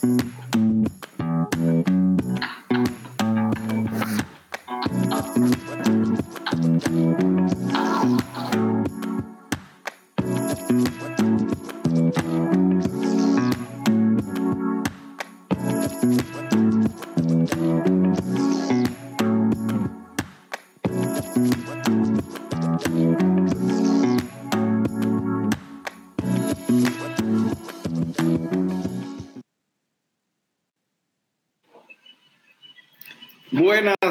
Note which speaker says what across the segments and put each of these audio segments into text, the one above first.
Speaker 1: Mm-hmm.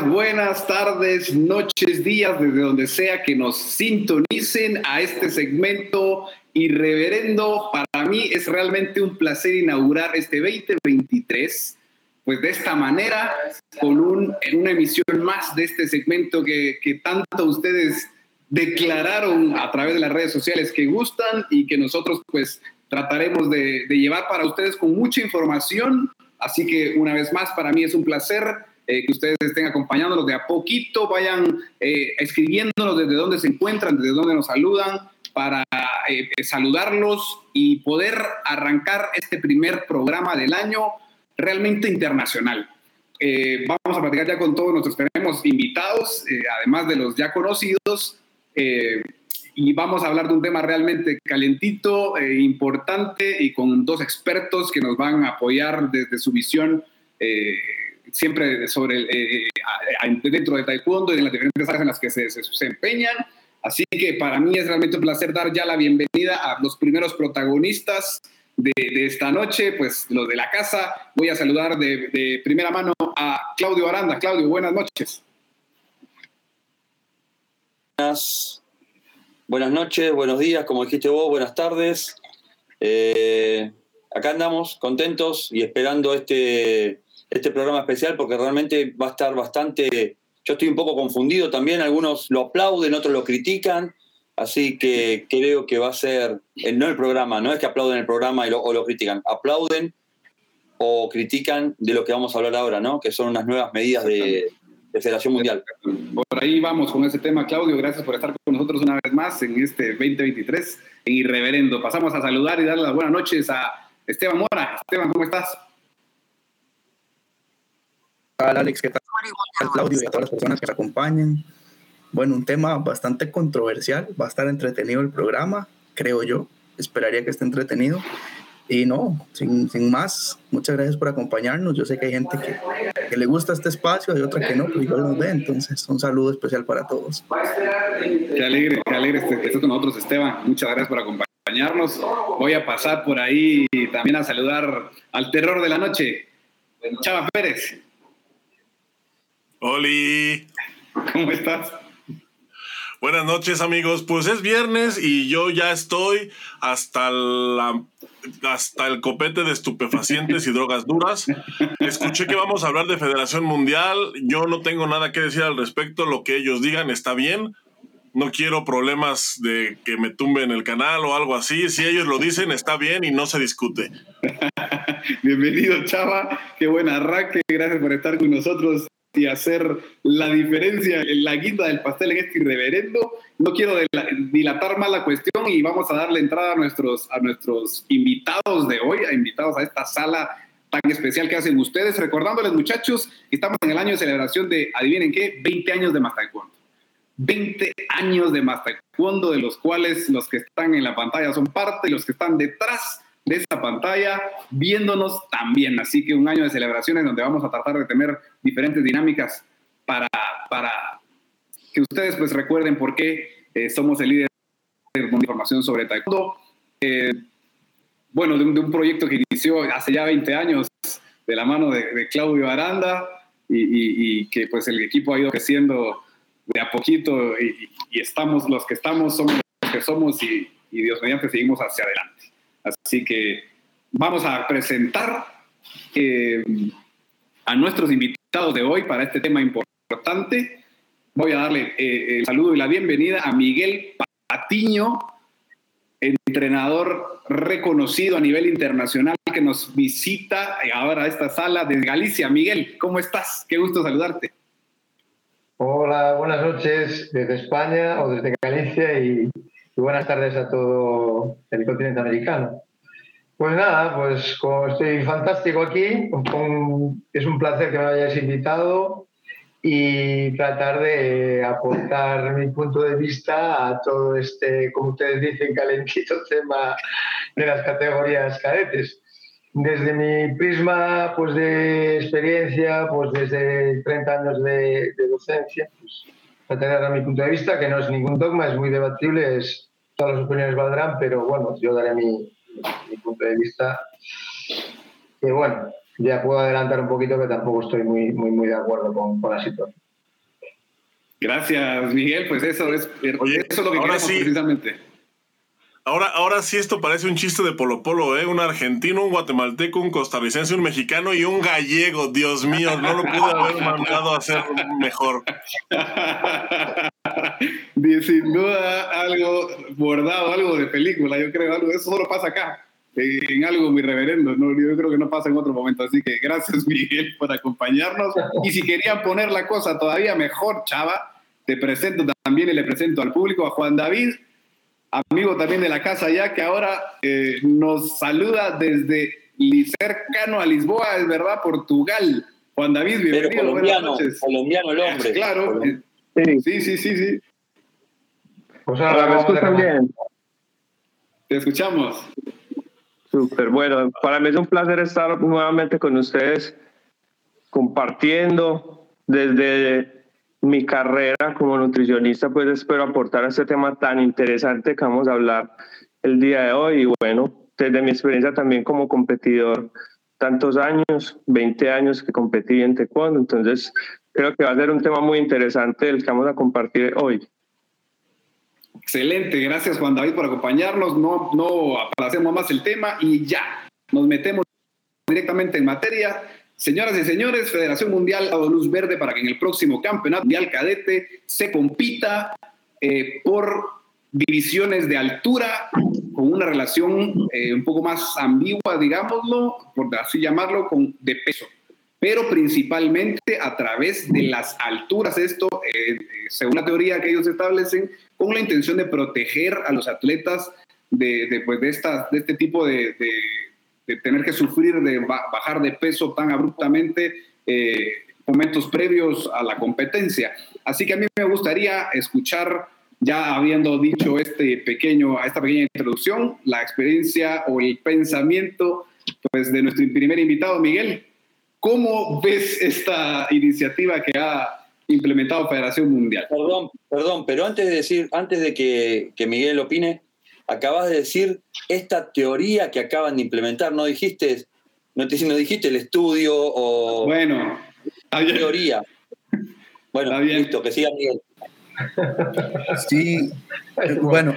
Speaker 1: Buenas, tardes, noches, días, desde donde sea que nos sintonicen a este segmento irreverendo. Para mí es realmente un placer inaugurar este 2023, pues de esta manera, con un, en una emisión más de este segmento que, que tanto ustedes declararon a través de las redes sociales que gustan y que nosotros pues trataremos de, de llevar para ustedes con mucha información. Así que una vez más, para mí es un placer eh, que ustedes estén acompañándonos de a poquito, vayan eh, escribiéndonos desde dónde se encuentran, desde dónde nos saludan, para eh, saludarlos y poder arrancar este primer programa del año realmente internacional. vamos a platicar ya con todos nuestros tenemos invitados, además de los ya conocidos, y vamos a hablar de un tema realmente calentito, importante y con dos expertos que nos van a apoyar desde su visión siempre sobre eh, eh, dentro de Taekwondo y en las diferentes áreas en las que se, se. Así que para mí es realmente un placer dar ya la bienvenida a los primeros protagonistas de, esta noche, pues los de la casa. Voy a saludar de, de, primera mano a Claudio Aranda. Claudio, buenas noches.
Speaker 2: Buenas, buenas noches, buenos días, como dijiste vos, buenas tardes. Eh, acá andamos contentos y esperando este este programa especial porque realmente va a estar bastante... Yo estoy un poco confundido también, algunos lo aplauden, otros lo critican, así que creo que va a ser, eh, no el programa, no es que aplauden el programa y lo, o lo critican, aplauden o critican de lo que vamos a hablar ahora, ¿no? Que son unas nuevas medidas de, Federación Mundial.
Speaker 1: Por ahí vamos con ese tema, Claudio. Gracias por estar con nosotros una vez más en este 2023 en Irreverendo. Pasamos a saludar y darle las buenas noches a Esteban Mora. Esteban, ¿cómo estás?
Speaker 3: Alex? ¿Qué tal? Claudio y a todas las personas que nos acompañan. Bueno, un tema bastante controversial. Va a estar entretenido el programa, creo yo. Esperaría que esté entretenido. Y no, sin, sin más, muchas gracias por acompañarnos. Yo sé que hay gente que, que le gusta este espacio, hay otra que no, pero igual nos ve. Entonces, un saludo especial para todos.
Speaker 1: Qué alegre, qué alegre que estés con nosotros, Esteban. Muchas gracias por acompañarnos. Voy a pasar por ahí también a saludar al terror de la noche, Chava Pérez.
Speaker 4: Oli.
Speaker 1: ¿Cómo estás?
Speaker 4: Buenas noches amigos, pues es viernes y yo ya estoy hasta la hasta el copete de estupefacientes y drogas duras. Escuché que vamos a hablar de Federación Mundial, yo no tengo nada que decir al respecto, lo que ellos digan está bien. No quiero problemas de que me tumben el canal o algo así. Si ellos lo dicen, está bien y no se discute.
Speaker 1: Bienvenido, Chava. Qué buen arranque. Gracias por estar con nosotros y hacer la diferencia en la guinda del pastel en este irreverendo. No quiero dilatar más la cuestión y vamos a darle entrada a nuestros, a nuestros invitados de hoy, a invitados a esta sala tan especial que hacen ustedes. Recordándoles, muchachos, estamos en el año de celebración de, adivinen qué, 20 años de Master 20 años de Master de los cuales los que están en la pantalla son parte y los que están detrás de esta pantalla, viéndonos también. Así que un año de celebraciones donde vamos a tratar de tener diferentes dinámicas para, para que ustedes pues recuerden por qué eh, somos el líder de información sobre taekwondo. Eh, bueno, de un, proyecto que inició hace ya 20 años de la mano de, Claudio Aranda y, que pues el equipo ha ido creciendo de a poquito y, estamos los que estamos, somos los que somos y, y Dios mediante seguimos hacia adelante. Así que vamos a presentar eh, a nuestros invitados de hoy para este tema importante. Voy a darle eh, el saludo y la bienvenida a Miguel Patiño, entrenador reconocido a nivel internacional que nos visita ahora a esta sala de Galicia. Miguel, ¿cómo estás? Qué gusto saludarte.
Speaker 5: Hola, buenas noches desde España o desde Galicia y, buenas tardes a todo el continente americano. Pues nada, pues como estoy fantástico aquí, es un placer que me hayáis invitado y tratar de aportar mi punto de vista a todo este, como ustedes dicen, calentito tema de las categorías cadetes. Desde mi prisma pues, de experiencia, pues desde 30 años de, docencia, pues, trataré de dar mi punto de vista, que no es ningún dogma, es muy debatible, es, todas las opiniones valdrán, pero bueno, yo daré mi, mi punto de vista. Que bueno, ya puedo adelantar un poquito que tampoco estoy muy, muy, muy de acuerdo con, con la situación.
Speaker 1: Gracias, Miguel. Pues eso es, eso es lo que queremos precisamente.
Speaker 4: Ahora, ahora sí esto parece un chiste de Polo Polo, ¿eh? Un argentino, un guatemalteco, un costarricense, un mexicano y un gallego. Dios mío, no lo pude haber mandado a hacer mejor.
Speaker 1: Sin duda, algo bordado, algo de película, yo creo, algo. Eso solo pasa acá, en algo muy reverendo, ¿no? Yo creo que no pasa en otro momento. Así que gracias, Miguel, por acompañarnos. Y si querían poner la cosa todavía mejor, chava, te presento también y le presento al público a Juan David amigo también de la casa ya, que ahora eh, nos saluda desde cercano a Lisboa, es verdad, Portugal. Juan David, bienvenido.
Speaker 2: Pero colombiano, noches. colombiano el hombre.
Speaker 1: Claro. Sí, sí, sí, sí.
Speaker 6: Pues ahora me escuchan bien.
Speaker 1: Te escuchamos.
Speaker 6: Súper, bueno, para mí es un placer estar nuevamente con ustedes compartiendo desde mi carrera como nutricionista, pues espero aportar a este tema tan interesante que vamos a hablar el día de hoy. Y bueno, desde mi experiencia también como competidor, tantos años, 20 años que competí en taekwondo, entonces creo que va a ser un tema muy interesante el que vamos a compartir hoy.
Speaker 1: Excelente, gracias Juan David por acompañarnos. No, no aplacemos más el tema y ya nos metemos directamente en materia. Señoras y señores, Federación Mundial ha dado luz verde para que en el próximo Campeonato Mundial Cadete se compita eh, por divisiones de altura con una relación eh, un poco más ambigua, digámoslo, por así llamarlo, con, de peso, pero principalmente a través de las alturas. Esto, eh, según la teoría que ellos establecen, con la intención de proteger a los atletas de, de, pues, de, estas, de este tipo de de tener que sufrir de bajar de peso tan abruptamente eh, momentos previos a la competencia. Así que a mí me gustaría escuchar, ya habiendo dicho este pequeño, esta pequeña introducción, la experiencia o el pensamiento pues, de nuestro primer invitado, Miguel. ¿Cómo ves esta iniciativa que ha implementado Federación Mundial?
Speaker 2: Perdón, perdón, pero antes de decir, antes de que, que Miguel opine, acabas de decir esta teoría que acaban de implementar, no dijiste, no, no dijiste el estudio o
Speaker 1: bueno,
Speaker 2: teoría. Bueno, listo, que siga Miguel.
Speaker 3: Sí, bueno,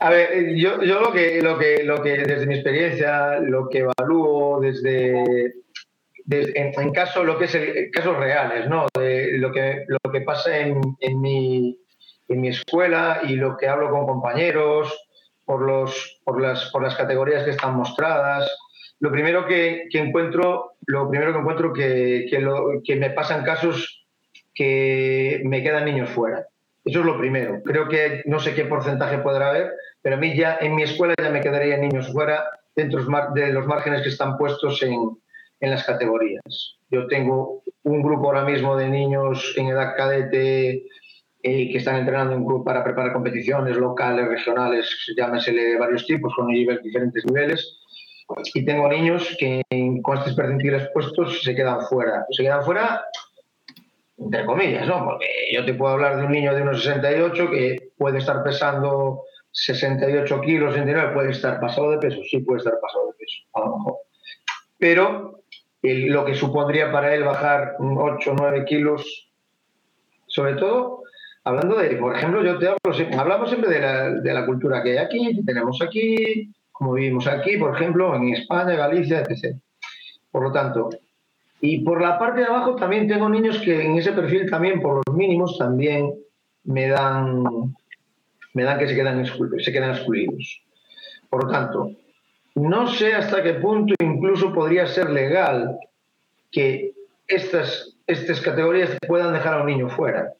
Speaker 5: a ver, yo, yo lo, que, lo, que, lo que desde mi experiencia, lo que evalúo desde, en, caso, lo que es el, casos reales, ¿no? De lo que, lo que pasa en, en mi en mi escuela y lo que hablo con compañeros, por, los, por, las, por las categorías que están mostradas. Lo primero que, que encuentro, lo primero que encuentro que, que, lo, que me pasan casos que me quedan niños fuera. Eso es lo primero. Creo que no sé qué porcentaje podrá haber, pero a mí ya en mi escuela ya me quedarían niños fuera dentro de los márgenes que están puestos en, en las categorías. Yo tengo un grupo ahora mismo de niños en edad cadete eh, que están entrenando en club para preparar competiciones locales, regionales, llámesele varios tipos, con diferentes niveles. Y tengo niños que con estos percentiles puestos se quedan fuera. Se quedan fuera, entre comillas, ¿no? Porque yo te puedo hablar de un niño de unos 68 que puede estar pesando 68 kilos, 69, puede estar pasado de peso, sí puede estar pasado de peso, a lo mejor. Pero lo que supondría para él bajar 8 o 9 kilos, sobre todo hablando de, por ejemplo, yo te hablo, hablamos siempre de la, de la cultura que hay aquí, que tenemos aquí, como vivimos aquí, por ejemplo, en España, Galicia, etc. Por lo tanto, y por la parte de abajo también tengo niños que en ese perfil también, por los mínimos, también me dan, me dan que se quedan, se quedan excluidos. Por lo tanto, no sé hasta qué punto incluso podría ser legal que estas, estas categorías puedan dejar a un niño fuera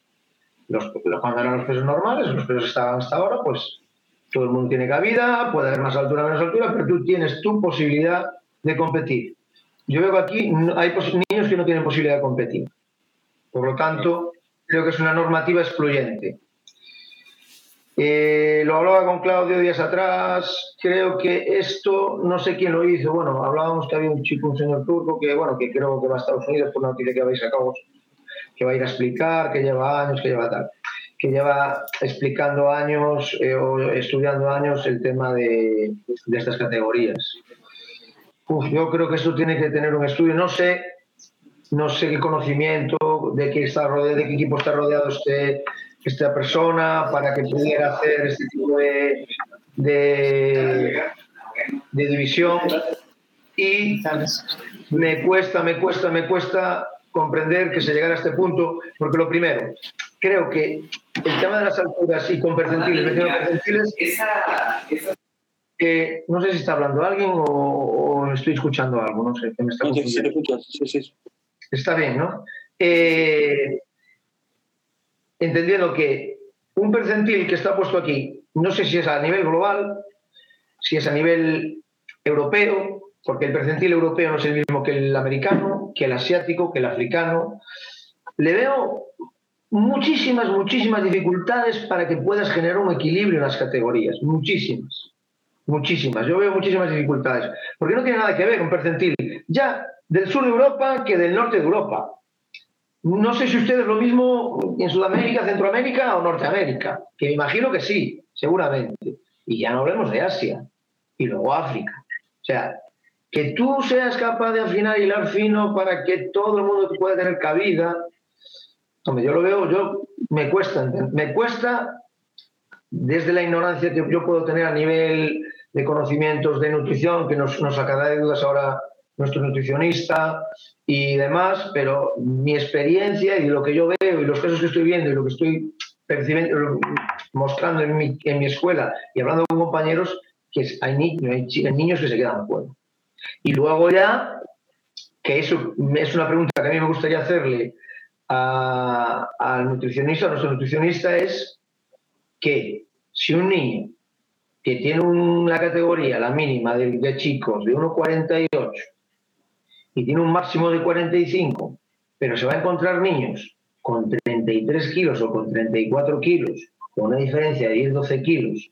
Speaker 5: los, cuando eran los pesos normales, los pesos estaban hasta ahora, pues Todo el mundo tiene cabida, puede haber más altura, menos altura, pero tú tienes tu posibilidad de competir. Yo veo aquí hay niños que no tienen posibilidad de competir. Por lo tanto, creo que es una normativa excluyente. Eh, lo hablaba con Claudio días atrás, creo que esto, no sé quién lo hizo, bueno, hablábamos que había un chico, un señor turco, que bueno, que creo que va a Estados Unidos por una noticia que habéis sacado, que va a ir a explicar, que lleva años, que lleva tal, que lleva explicando años eh, o estudiando años el tema de, de estas categorías. yo creo que esto tiene que tener un estudio, no sé no sé el conocimiento de qué, está rodeado, de qué equipo está rodeado este, esta persona para que pudiera hacer este tipo de, de, división. Y me cuesta, me cuesta, me cuesta comprender que se llegara a este punto, porque lo primero, creo que el tema de las alturas y con percentiles, percentiles no sé si está hablando alguien o, estoy escuchando algo, no sé, que me está sí, sí, Está bien, ¿no? Eh, entendiendo que un percentil que está puesto aquí, no sé si es a nivel global, si es a nivel europeo, porque el percentil europeo no es el mismo que el americano, que el asiático, que el africano. Le veo muchísimas, muchísimas dificultades para que puedas generar un equilibrio en las categorías, muchísimas, muchísimas. Yo veo muchísimas dificultades, porque no tiene nada que ver un percentil ya del sur de Europa que del norte de Europa. No sé si ustedes lo mismo en Sudamérica, Centroamérica o Norteamérica, que me imagino que sí, seguramente. Y ya no hablemos de Asia y luego África. O sea, que tú seas capaz de afinar y hilar fino para que todo el mundo pueda tener cabida, hombre, yo lo veo, yo me cuesta, me cuesta desde la ignorancia que yo puedo tener a nivel de conocimientos de nutrición, que nos, nos sacará de dudas ahora nuestro nutricionista y demás, pero mi experiencia y lo que yo veo y los casos que estoy viendo y lo que estoy percibiendo, mostrando en mi, en mi escuela y hablando con compañeros, que hay, niños, hay niños que se quedan fuera. Y luego ya, que eso es una pregunta que a mí me gustaría hacerle al nutricionista, a nuestro nutricionista, es que si un niño que tiene una categoría, la mínima de, de chicos, de 1,48, y tiene un máximo de 45, pero se va a encontrar niños con 33 kilos o con 34 kilos, con una diferencia de 10-12 kilos,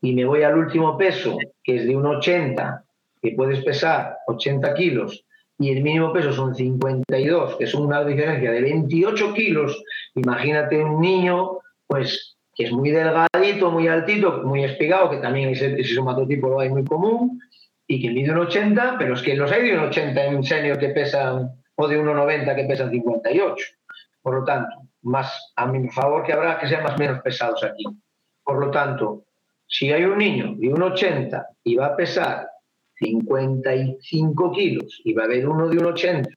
Speaker 5: y me voy al último peso, que es de un 80, que puedes pesar 80 kilos, y el mínimo peso son 52, que es una diferencia de 28 kilos, imagínate un niño, pues que es muy delgadito, muy altito, muy espigado, que también ese, ese somatotipo lo hay muy común, y que mide un 80, pero es que los hay de un 80 en senior que pesan, o de 1,90 que pesan 58. Por lo tanto, más a mi favor que habrá que sean más menos pesados aquí. Por lo tanto, si hay un niño de un 80 y va a pesar 55 kilos y va a haber uno de un 80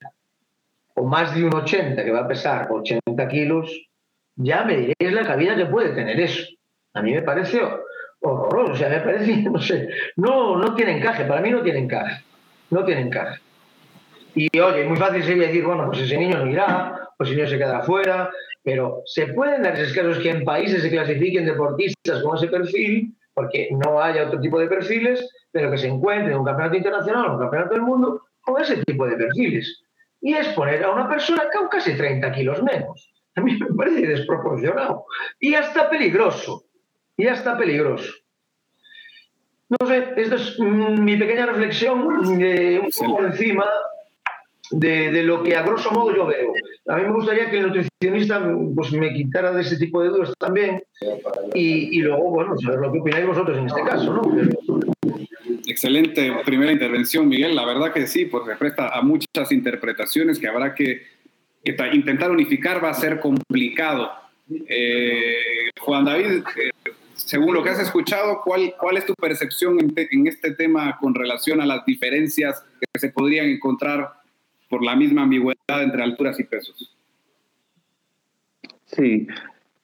Speaker 5: o más de un 80 que va a pesar 80 kilos, ya me diréis la cabida que puede tener eso. A mí me parece horroroso. O sea, me parece, no sé, no, no tiene encaje, para mí no tiene encaje. No tiene encaje. Y oye, muy fácil sería decir, bueno, pues ese niño no irá, pues ese niño se queda afuera, pero se pueden dar esos casos que en países se clasifiquen deportistas con ese perfil, porque no haya otro tipo de perfiles, pero que se encuentren en un campeonato internacional o un campeonato del mundo con ese tipo de perfiles. Y es poner a una persona con casi 30 kilos menos. A mí me parece desproporcionado y hasta peligroso y ya está peligroso. No sé, esta es mi pequeña reflexión de un poco encima de, lo que a grosso modo yo veo. A mí me gustaría que el nutricionista pues, me quitara de ese tipo de dudas también y, luego, bueno, saber lo que opináis vosotros en este caso, ¿no?
Speaker 1: Excelente primera intervención, Miguel. La verdad que sí, pues se presta a muchas interpretaciones que habrá que, intentar unificar va a ser complicado. Eh, Juan David, eh, según lo que has escuchado, ¿cuál, cuál es tu percepción en, este tema con relación a las diferencias que se podrían encontrar por la misma ambigüedad entre alturas y pesos?
Speaker 6: Sí,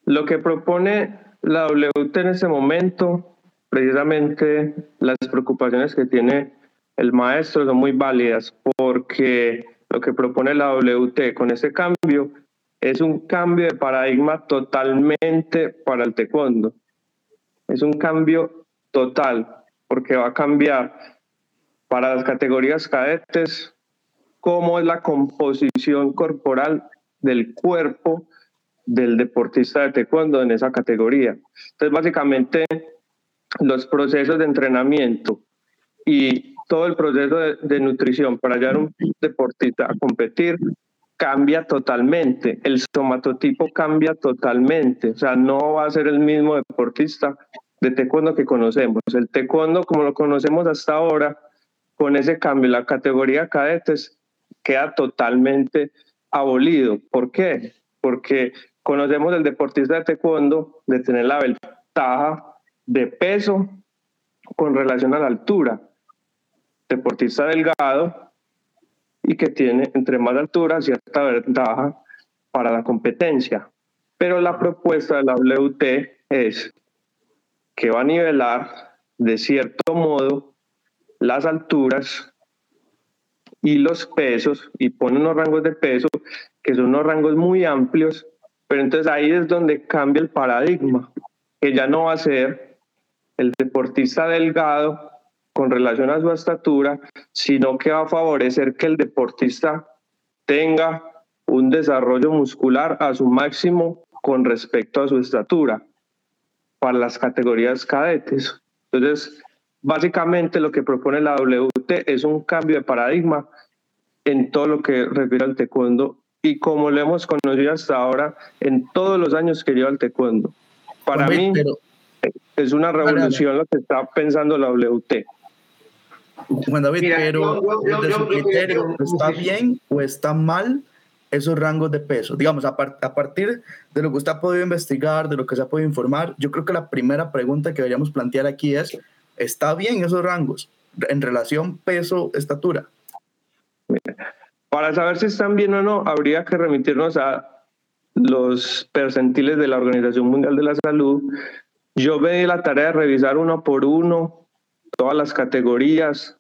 Speaker 6: lo que propone la WT en ese momento, precisamente las preocupaciones que tiene el maestro son muy válidas porque lo que propone la WT con ese cambio es un cambio de paradigma totalmente para el taekwondo es un cambio total, porque va a cambiar para las categorías cadetes cómo es la composición corporal del cuerpo del deportista de taekwondo en esa categoría. Entonces, básicamente, los procesos de entrenamiento y todo el proceso de, nutrición para a un deportista a competir cambia totalmente, el somatotipo cambia totalmente, o sea, no va a ser el mismo deportista de taekwondo que conocemos. El taekwondo, como lo conocemos hasta ahora, con ese cambio, la categoría cadetes queda totalmente abolido. ¿Por qué? Porque conocemos el deportista de taekwondo de tener la ventaja de peso con relación a la altura. Deportista delgado y que tiene entre más altura cierta ventaja para la competencia. Pero la propuesta de la WT es que va a nivelar de cierto modo las alturas y los pesos y pone unos rangos de peso que son unos rangos muy amplios, pero entonces ahí es donde cambia el paradigma, que ya no va a ser el deportista delgado con relación a su estatura, sino que va a favorecer que el deportista tenga un desarrollo muscular a su máximo con respecto a su estatura para las categorías cadetes. Entonces, básicamente lo que propone la WT es un cambio de paradigma en todo lo que refiere al taekwondo y como lo hemos conocido hasta ahora en todos los años que lleva el taekwondo. Para mí es una revolución lo que está pensando la WT.
Speaker 3: Juan David, pero desde su criterio, ¿está bien o está mal esos rangos de peso? Digamos, a, a, partir de lo que usted ha podido investigar, de lo que se ha podido informar, yo creo que la primera pregunta que deberíamos plantear aquí es, ¿está bien esos rangos en relación peso-estatura?
Speaker 6: Para saber si están bien o no, habría que remitirnos a los percentiles de la Organización Mundial de la Salud. Yo me di la tarea de revisar uno por uno todas las categorías,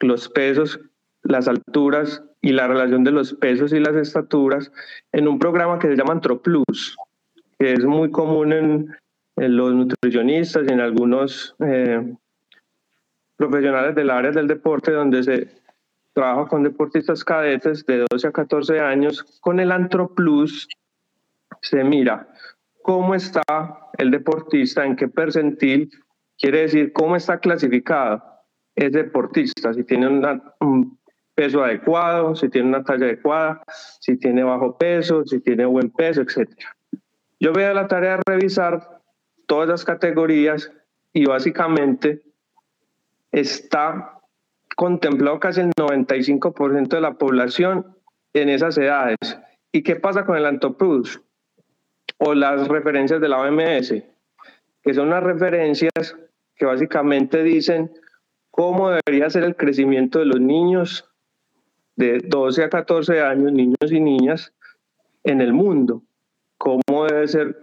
Speaker 6: los pesos, las alturas y la relación de los pesos y las estaturas en un programa que se llama AntroPlus, que es muy común en, los nutricionistas y en algunos eh, profesionales del área del deporte, donde se trabaja con deportistas cadetes de 12 a 14 años. Con el AntroPlus se mira cómo está el deportista, en qué percentil Quiere decir cómo está clasificado es deportista, si tiene un peso adecuado, si tiene una talla adecuada, si tiene bajo peso, si tiene buen peso, etc. Yo voy a la tarea de revisar todas las categorías y básicamente está contemplado casi el 95% de la población en esas edades. ¿Y qué pasa con el Antoprus? O las referencias de la OMS, que son las referencias que básicamente dicen cómo debería ser el crecimiento de los niños de 12 a 14 años, niños y niñas, en el mundo, cómo debe ser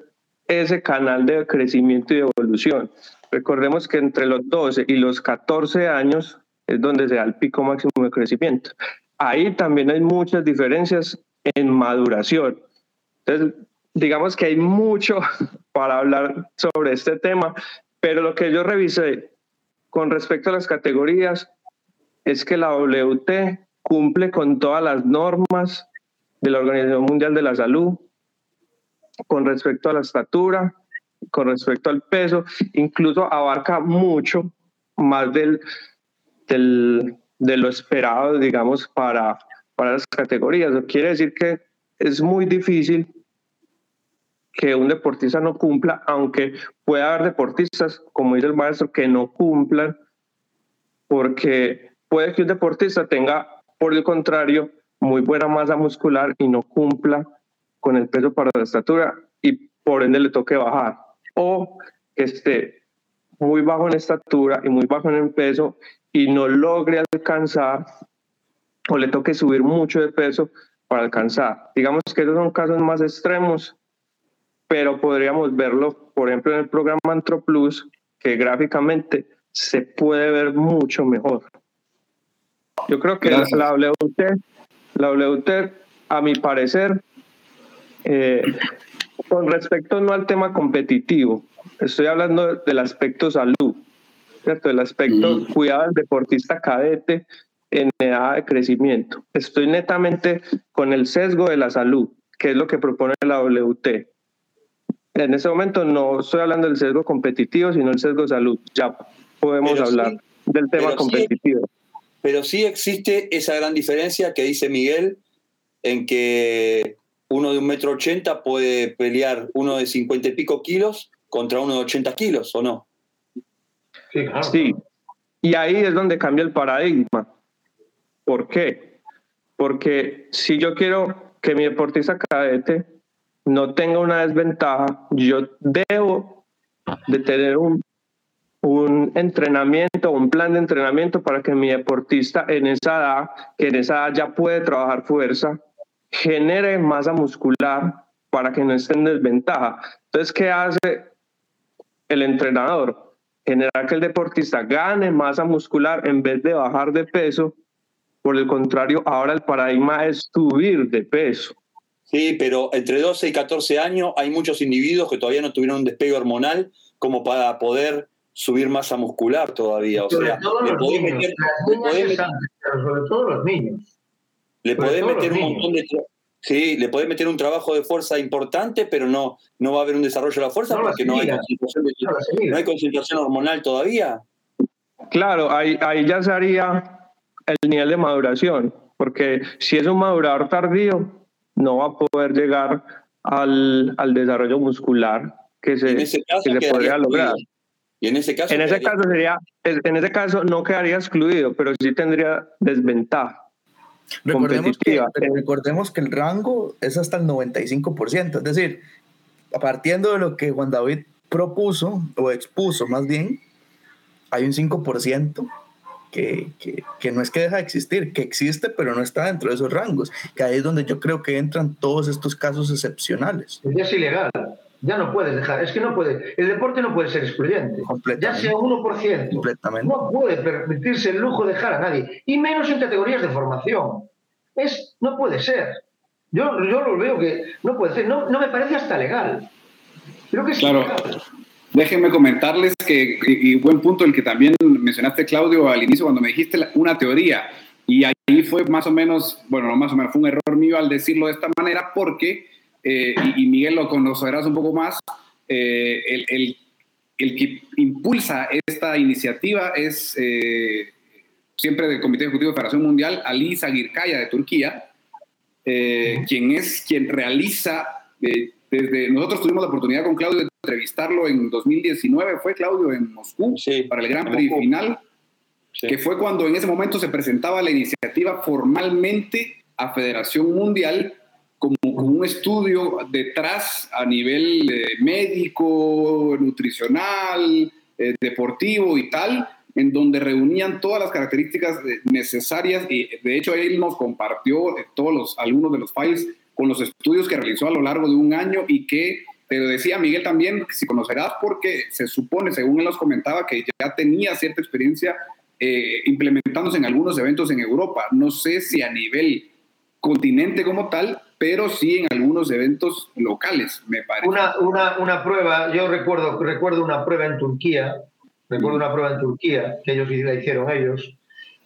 Speaker 6: ese canal de crecimiento y evolución. Recordemos que entre los 12 y los 14 años es donde se da el pico máximo de crecimiento. Ahí también hay muchas diferencias en maduración. Entonces, digamos que hay mucho para hablar sobre este tema, pero lo que yo revisé con respecto a las categorías es que la WT cumple con todas las normas de la Organización Mundial de la Salud con respecto a la estatura, con respecto al peso, incluso abarca mucho más del, del, de lo esperado, digamos, para, para las categorías. Quiere decir que es muy difícil que un deportista no cumpla, aunque pueda haber deportistas, como dice el maestro, que no cumplan, porque puede que un deportista tenga, por el contrario, muy buena masa muscular y no cumpla con el peso para la estatura y por ende le toque bajar. O que esté muy bajo en estatura y muy bajo en el peso y no logre alcanzar o le toque subir mucho de peso para alcanzar. Digamos que esos son casos más extremos pero podríamos verlo, por ejemplo, en el programa AntroPlus, que gráficamente se puede ver mucho mejor. Yo creo que la WT, la WT, a mi parecer, eh, con respecto no al tema competitivo, Estoy hablando del aspecto salud, ¿cierto? El aspecto
Speaker 1: Mm.
Speaker 6: cuidado del deportista cadete en edad de crecimiento. Estoy netamente con el sesgo de la salud, que es lo que propone la WT. En ese momento no estoy hablando del sesgo competitivo, sino el sesgo de salud. Ya podemos
Speaker 2: Pero sí,
Speaker 6: hablar del tema
Speaker 2: pero sí.
Speaker 6: competitivo.
Speaker 2: Pero sí existe esa gran diferencia que dice Miguel en que uno de un metro ochenta puede pelear uno de cincuenta y pico kilos contra uno de 80 kilos, ¿o no?
Speaker 5: Sí, claro.
Speaker 6: Sí, y ahí es donde cambia el paradigma. ¿Por qué? Porque si yo quiero que mi deportista cadete no tenga una desventaja, yo debo de tener un, un entrenamiento, un plan de entrenamiento para que mi deportista en esa edad, que en esa edad ya puede trabajar fuerza, genere masa muscular para que no esté en desventaja. Entonces, ¿qué hace el entrenador? Generar que el deportista gane masa muscular en vez de bajar de peso. Por el contrario, ahora el paradigma es subir de peso.
Speaker 2: Sí, pero entre 12 y 14 años hay muchos individuos que todavía no tuvieron un despegue hormonal como para poder subir masa muscular todavía. O
Speaker 5: Sobre
Speaker 2: sea, le
Speaker 5: los
Speaker 2: podés
Speaker 5: niños.
Speaker 2: meter, le podés meter-
Speaker 5: sobre todo los niños.
Speaker 2: le
Speaker 5: sobre
Speaker 2: podés
Speaker 5: todo
Speaker 2: meter
Speaker 5: los
Speaker 2: un
Speaker 5: niños.
Speaker 2: montón de sí, le podés meter un trabajo de fuerza importante, pero no, no va a haber un desarrollo de la fuerza
Speaker 5: No
Speaker 2: porque no hay, concentración de-
Speaker 5: No
Speaker 2: no hay concentración hormonal todavía.
Speaker 6: Claro, ahí, ahí ya se haría el nivel de maduración, porque si es un madurador tardío, no va a poder llegar al, al desarrollo muscular que se, que se podría lograr.
Speaker 2: Y en ese caso
Speaker 6: En ese caso sería, en ese caso no quedaría excluido, pero sí tendría desventaja.
Speaker 3: Recordemos que, recordemos que el rango es hasta el 95%, es decir, partiendo de lo que Juan David propuso o expuso más bien, hay un 5% que, que, que no es que deja de existir, que existe pero no está dentro de esos rangos, que ahí es donde yo creo que entran todos estos casos excepcionales.
Speaker 5: Ya es ilegal. Ya no puedes dejar. Es que no puede. El deporte no puede ser excluyente. Ya sea 1%.
Speaker 3: Completamente.
Speaker 5: No puede permitirse el lujo de dejar a nadie. Y menos en categorías de formación. Es, no puede ser. Yo, yo lo veo que no puede ser. No, no me parece hasta legal. Creo que es
Speaker 1: Claro.
Speaker 5: ilegal.
Speaker 1: Déjenme comentarles que, y, buen punto el que también mencionaste, Claudio, al inicio cuando me dijiste una teoría. Y ahí fue más o menos, bueno, no más o menos, fue un error mío al decirlo de esta manera porque, eh, y, y Miguel lo conocerás un poco más, eh, el, el- el que impulsa esta iniciativa es eh, siempre del Comité Ejecutivo de Federación Mundial, Ali Sagirkaya de Turquía, quien es quien realiza, desde nosotros tuvimos la oportunidad con Claudio de entrevistarlo en 2019, fue Claudio en Moscú,
Speaker 2: Sí,
Speaker 1: para el Gran Prix final,
Speaker 2: Sí.
Speaker 1: que fue cuando en ese momento se presentaba la iniciativa formalmente a Federación Mundial como, un estudio detrás a nivel eh, médico, nutricional, eh, deportivo y tal, en donde reunían todas las características necesarias y de hecho él nos compartió eh, todos los algunos de los files con los estudios que realizó a lo largo de un año y que te decía Miguel también, si conocerás, porque se supone, según él nos comentaba, que ya tenía cierta experiencia eh, implementándose en algunos eventos en Europa. No sé si a nivel continente como tal, pero sí en algunos eventos locales, me parece.
Speaker 5: Una, una, una prueba, yo recuerdo, recuerdo una prueba en Turquía, recuerdo una prueba en Turquía, que ellos la hicieron ellos,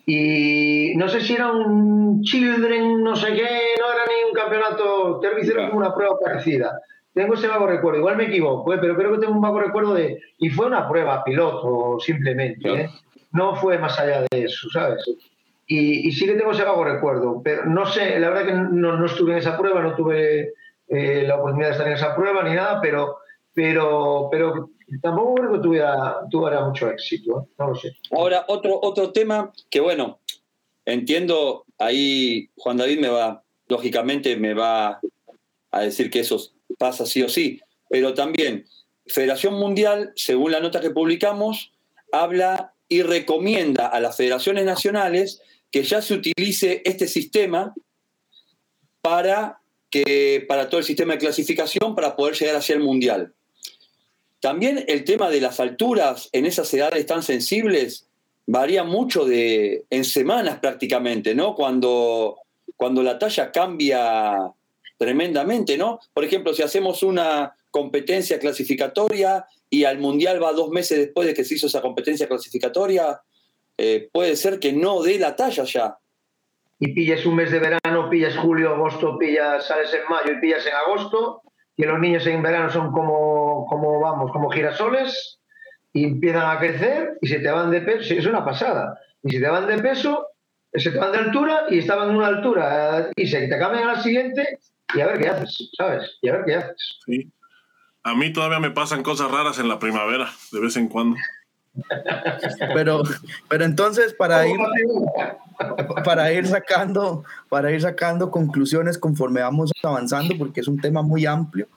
Speaker 5: y no sé si era un Children, no sé qué, no era ni un campeonato, creo que hicieron
Speaker 1: Ya.
Speaker 5: como una prueba parecida. Tengo ese vago recuerdo, igual me equivoco, ¿eh? pero creo que tengo un vago recuerdo de... Y fue una prueba piloto, simplemente. ¿eh? no fue más allá de eso, ¿sabes? Y, y sí que tengo ese vago recuerdo, pero no sé, la verdad que no, no estuve en esa prueba, no tuve eh, la oportunidad de estar en esa prueba ni nada, pero, pero, pero tampoco creo que tuviera, tuviera mucho éxito, ¿eh? no lo sé.
Speaker 2: Ahora, otro, otro tema que, bueno, entiendo, ahí Juan David me va, lógicamente me va a decir que eso pasa sí o sí, pero también Federación Mundial, según la nota que publicamos, habla y recomienda a las federaciones nacionales que ya se utilice este sistema para, que, para todo el sistema de clasificación para poder llegar hacia el Mundial. También el tema de las alturas en esas edades tan sensibles varía mucho de, en semanas prácticamente, ¿no? Cuando, cuando la talla cambia tremendamente, ¿no? Por ejemplo, si hacemos una competencia clasificatoria y al Mundial va dos meses después de que se hizo esa competencia clasificatoria, eh, puede ser que no dé la talla ya.
Speaker 5: Y pillas un mes de verano, pillas julio, agosto, pillas, sales en mayo y pillas en agosto, y los niños en verano son como, como vamos, como girasoles, y empiezan a crecer y se te van de peso, es una pasada, y si te van de peso, se te van de altura y estaban en una altura, y se te cambian al siguiente, y a ver qué haces, ¿sabes? Y a ver qué haces.
Speaker 4: Sí. A mí todavía me pasan cosas raras en la primavera, de vez en cuando.
Speaker 3: Pero, pero entonces para ir, para ir sacando, para ir sacando conclusiones conforme vamos avanzando, porque es un tema muy amplio.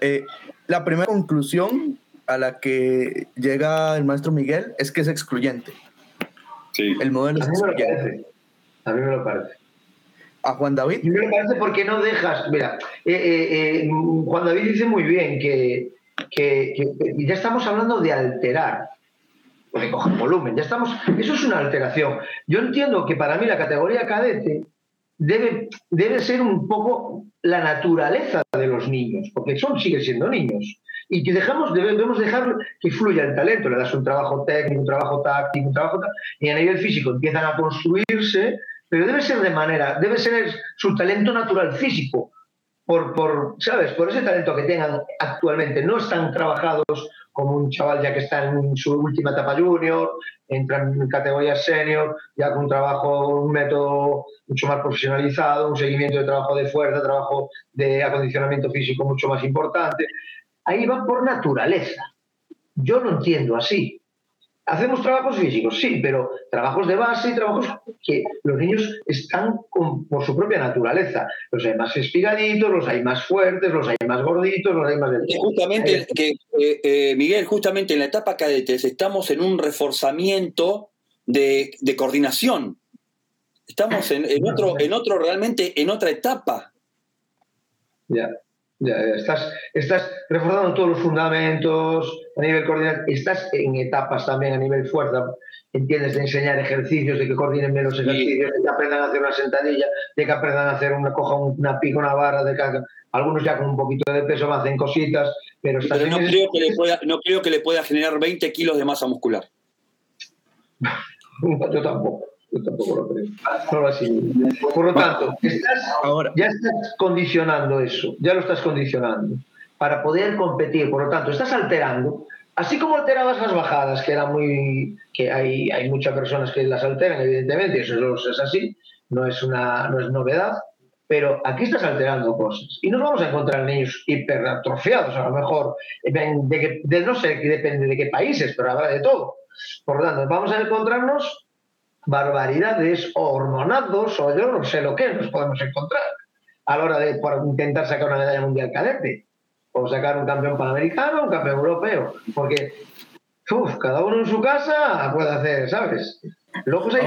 Speaker 3: eh, la primera conclusión a la que llega el maestro Miguel es que es excluyente.
Speaker 2: Sí.
Speaker 3: El modelo
Speaker 5: A
Speaker 3: es
Speaker 5: mí me lo
Speaker 3: excluyente.
Speaker 5: parece. A mí me lo parece.
Speaker 3: A Juan David,
Speaker 5: me parece porque no dejas. Mira, eh, eh, eh, Juan David dice muy bien que, ya estamos hablando de alterar, de coger volumen. Ya estamos. Eso es una alteración. Yo entiendo que para mí la categoría cadete debe, debe ser un poco la naturaleza de los niños, porque son siguen siendo niños. Y que dejamos, debemos dejar que fluya el talento, le das un trabajo técnico, un trabajo táctico, un trabajo tal, y a nivel físico empiezan a construirse, pero debe ser de manera, debe ser su talento natural físico, por, por, ¿sabes? Por ese talento que tengan actualmente. No están trabajados como un chaval ya que está en su última etapa junior, entra en categoría senior, ya con un trabajo, un método mucho más profesionalizado, un seguimiento de trabajo de fuerza, trabajo de acondicionamiento físico mucho más importante. Ahí van por naturaleza. Yo lo entiendo así. Hacemos trabajos físicos, sí, pero trabajos de base y trabajos que los niños están con- por su propia naturaleza. Los hay más espigaditos, los hay más fuertes, los hay más gorditos, los hay más...
Speaker 2: Justamente, que, eh, eh, Miguel, justamente en la etapa cadetes estamos en un reforzamiento de, de coordinación. Estamos en, en otro, en otro, realmente en otra etapa.
Speaker 5: Ya, ya, ya. Estás, estás reforzando todos los fundamentos a nivel coordinación. Estás en etapas también a nivel fuerza. Entiendes de enseñar ejercicios, de que coordinen bien los ejercicios, de que aprendan a hacer una sentadilla, de que aprendan a hacer una coja, una pica, una barra, de que algunos ya con un poquito de peso hacen cositas, pero estás
Speaker 2: Pero no creo, que le pueda, no creo que le pueda generar 20 kilos de masa muscular.
Speaker 5: Yo tampoco, yo tampoco lo creo. No lo asimilo. Por lo tanto, estás
Speaker 3: ahora,
Speaker 5: ya estás condicionando eso, ya lo estás condicionando para poder competir. Por lo tanto, estás alterando, así como alterabas las bajadas, que era muy, que hay, hay muchas personas que las alteran, evidentemente, eso es, así, no es una, no es novedad. Pero aquí estás alterando cosas y nos vamos a encontrar niños hiperatrofiados, a lo mejor, de, que- de no sé, depende de qué países, pero habrá de todo. Por lo tanto, vamos a encontrarnos barbaridades o hormonados o yo no sé lo que nos podemos encontrar a la hora de intentar sacar una medalla mundial cadete o sacar un campeón panamericano, un campeón europeo, porque uf, cada uno en su casa puede hacer, ¿sabes? Locos hay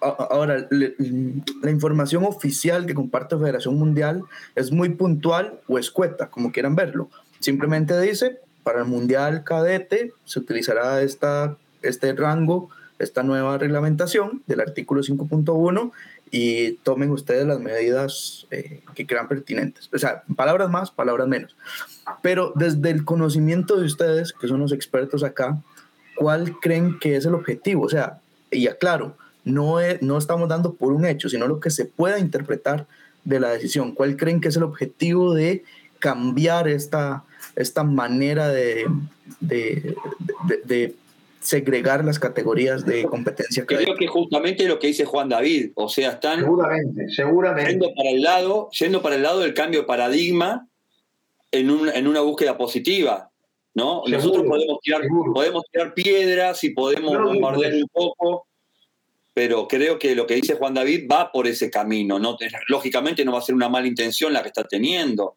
Speaker 3: Ahora. la información oficial que comparte Federación Mundial es muy puntual o escueta, como quieran verlo. Simplemente dice, para el Mundial cadete se utilizará esta, este rango, esta nueva reglamentación del artículo 5.1 y tomen ustedes las medidas eh, que crean pertinentes. O sea, palabras más, palabras menos. Pero desde el conocimiento de ustedes, que son los expertos acá, ¿cuál creen que es el objetivo? O sea, y aclaro, no, no estamos dando por un hecho, sino lo que se pueda interpretar de la decisión. ¿Cuál creen que es el objetivo de cambiar esta, esta manera de segregar las categorías de competencia
Speaker 2: Creo
Speaker 3: académica?
Speaker 2: que justamente lo que dice Juan David, o sea, están
Speaker 5: Seguramente, seguramente.
Speaker 2: yendo para el lado, yendo para el lado del cambio de paradigma en, un- en una búsqueda positiva. ¿no?
Speaker 5: Seguro,
Speaker 2: Nosotros podemos tirar,
Speaker 5: seguro.
Speaker 2: podemos tirar piedras y podemos
Speaker 5: No
Speaker 2: bombardear un poco, pero creo que lo que dice Juan David va por ese camino. ¿no? Lógicamente no va a ser una mala intención la que está teniendo.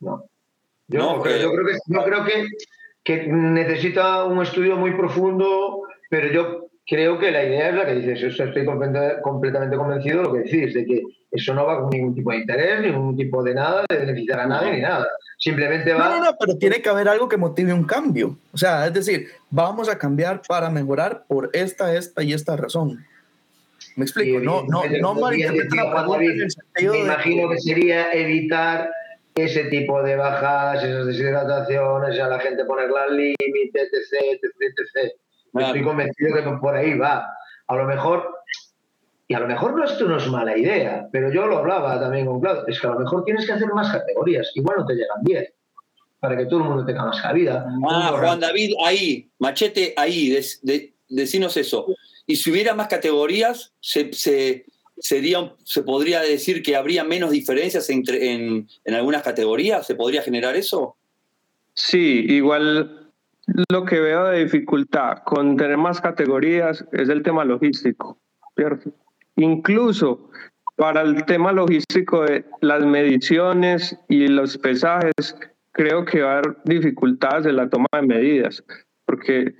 Speaker 5: No. Yo, creo,
Speaker 2: eh,
Speaker 5: yo creo que, yo creo que, que necesita un estudio muy profundo, pero yo creo que la idea es la que dices. Estoy completamente, convencido de lo que decís, de que eso no va con ningún tipo de interés, ningún tipo de nada, de beneficiar a nadie ni nada. Simplemente va.
Speaker 3: No, no, no, pero tiene que haber algo que motive un cambio. O sea, es decir, vamos a cambiar para mejorar por esta, esta y esta razón. Me explico,
Speaker 5: Y
Speaker 3: no, no, no el sentido
Speaker 5: Me imagino que sería evitar ese tipo de bajadas, esas deshidrataciones, a la gente ponerla al límite, etc, etc, etc. Estoy convencido que por ahí va. A lo mejor, y a lo mejor no, esto no es mala idea, pero yo lo hablaba también con Claudio, es que a lo mejor tienes que hacer más categorías, igual no te llegan bien, para que todo el mundo tenga más cabida.
Speaker 2: Ah, Juan David, ahí, machete, ahí, decinos eso. Y si hubiera más categorías, se, se, sería, se podría decir que habría menos diferencias entre, en, en algunas categorías, ¿se podría generar eso?
Speaker 6: Sí, igual lo que veo de dificultad con tener más categorías es el tema logístico, ¿cierto? Incluso para el tema logístico de las mediciones y los pesajes, creo que va a haber dificultades en la toma de medidas, porque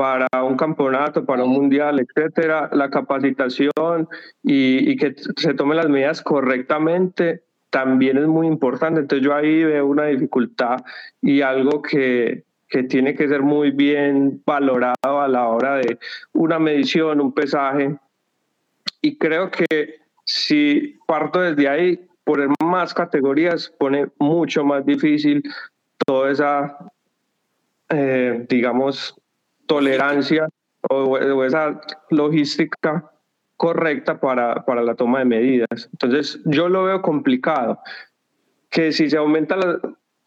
Speaker 6: para un campeonato, para un mundial, etcétera, la capacitación y, y, que se tomen las medidas correctamente también es muy importante. Entonces yo ahí veo una dificultad y algo que, que tiene que ser muy bien valorado a la hora de una medición, un pesaje. Y creo que si parto desde ahí, poner más categorías pone mucho más difícil toda esa, eh, digamos, tolerancia o, esa logística correcta para, para la toma de medidas. Entonces, yo lo veo complicado. Que si se aumentan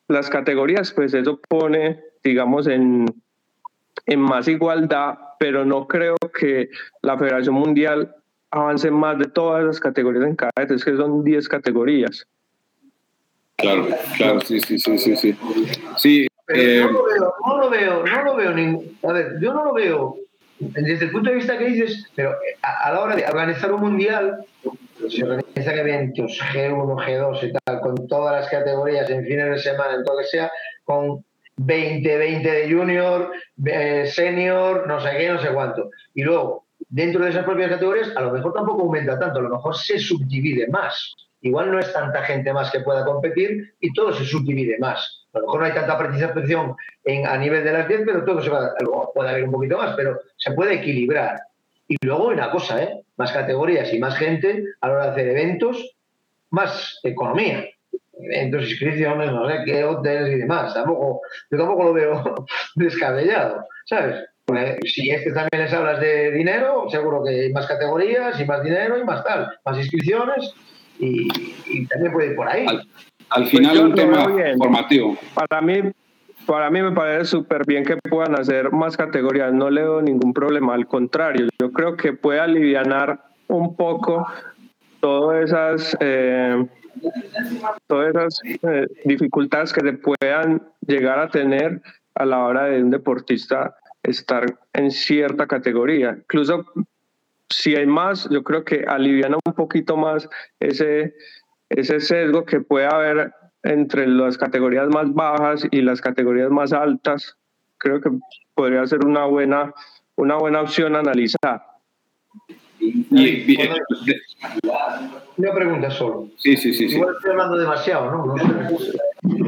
Speaker 6: las categorías, pues eso pone digamos, en, en más igualdad, pero no creo que la Federación Mundial avance más de todas las categorías en cadete, es que son 10 categorías.
Speaker 1: Claro, claro, sí, sí, sí, sí. sí. sí
Speaker 5: eh, no, lo veo, no lo veo, no lo veo, ni, a ver, yo no lo veo desde el punto de vista que dices, pero a, la hora de organizar un mundial, se organizan eventos G1, G2 y tal, con todas las categorías en fines de semana, en todo que sea, con 20, 20 de junior, eh, senior, no sé qué, no sé cuánto. Y luego, dentro de esas propias categorías, a lo mejor tampoco aumenta tanto, a lo mejor se subdivide más. Igual no es tanta gente más que pueda competir y todo se subdivide más. A lo mejor no hay tanta participación en, a nivel de las 10, pero todo se va, puede haber un poquito más, pero se puede equilibrar. Y luego una cosa, ¿eh? más categorías y más gente a la hora de hacer eventos, más economía eventos, inscripciones, no sé qué, hoteles y demás. Tampoco, yo tampoco lo veo descabellado, ¿sabes? si es que también les hablas de dinero, seguro que hay más categorías y más dinero y más tal, más inscripciones y, también puede ir por ahí.
Speaker 1: Al, final pues un tema formativo.
Speaker 6: Para mí, para mí me parece súper bien que puedan hacer más categorías, no le veo ningún problema, al contrario, yo creo que puede aliviar un poco todas esas... Eh, todas esas eh, dificultades que se puedan llegar a tener a la hora de un deportista estar en cierta categoría. Incluso si hay más, yo creo que aliviana un poquito más ese, ese sesgo que puede haber entre las categorías más bajas y las categorías más altas. Creo que podría ser una buena, una buena opción analizar.
Speaker 5: Y, una pregunta solo.
Speaker 1: Sí, sí, sí.
Speaker 5: Igual estoy hablando demasiado, ¿no?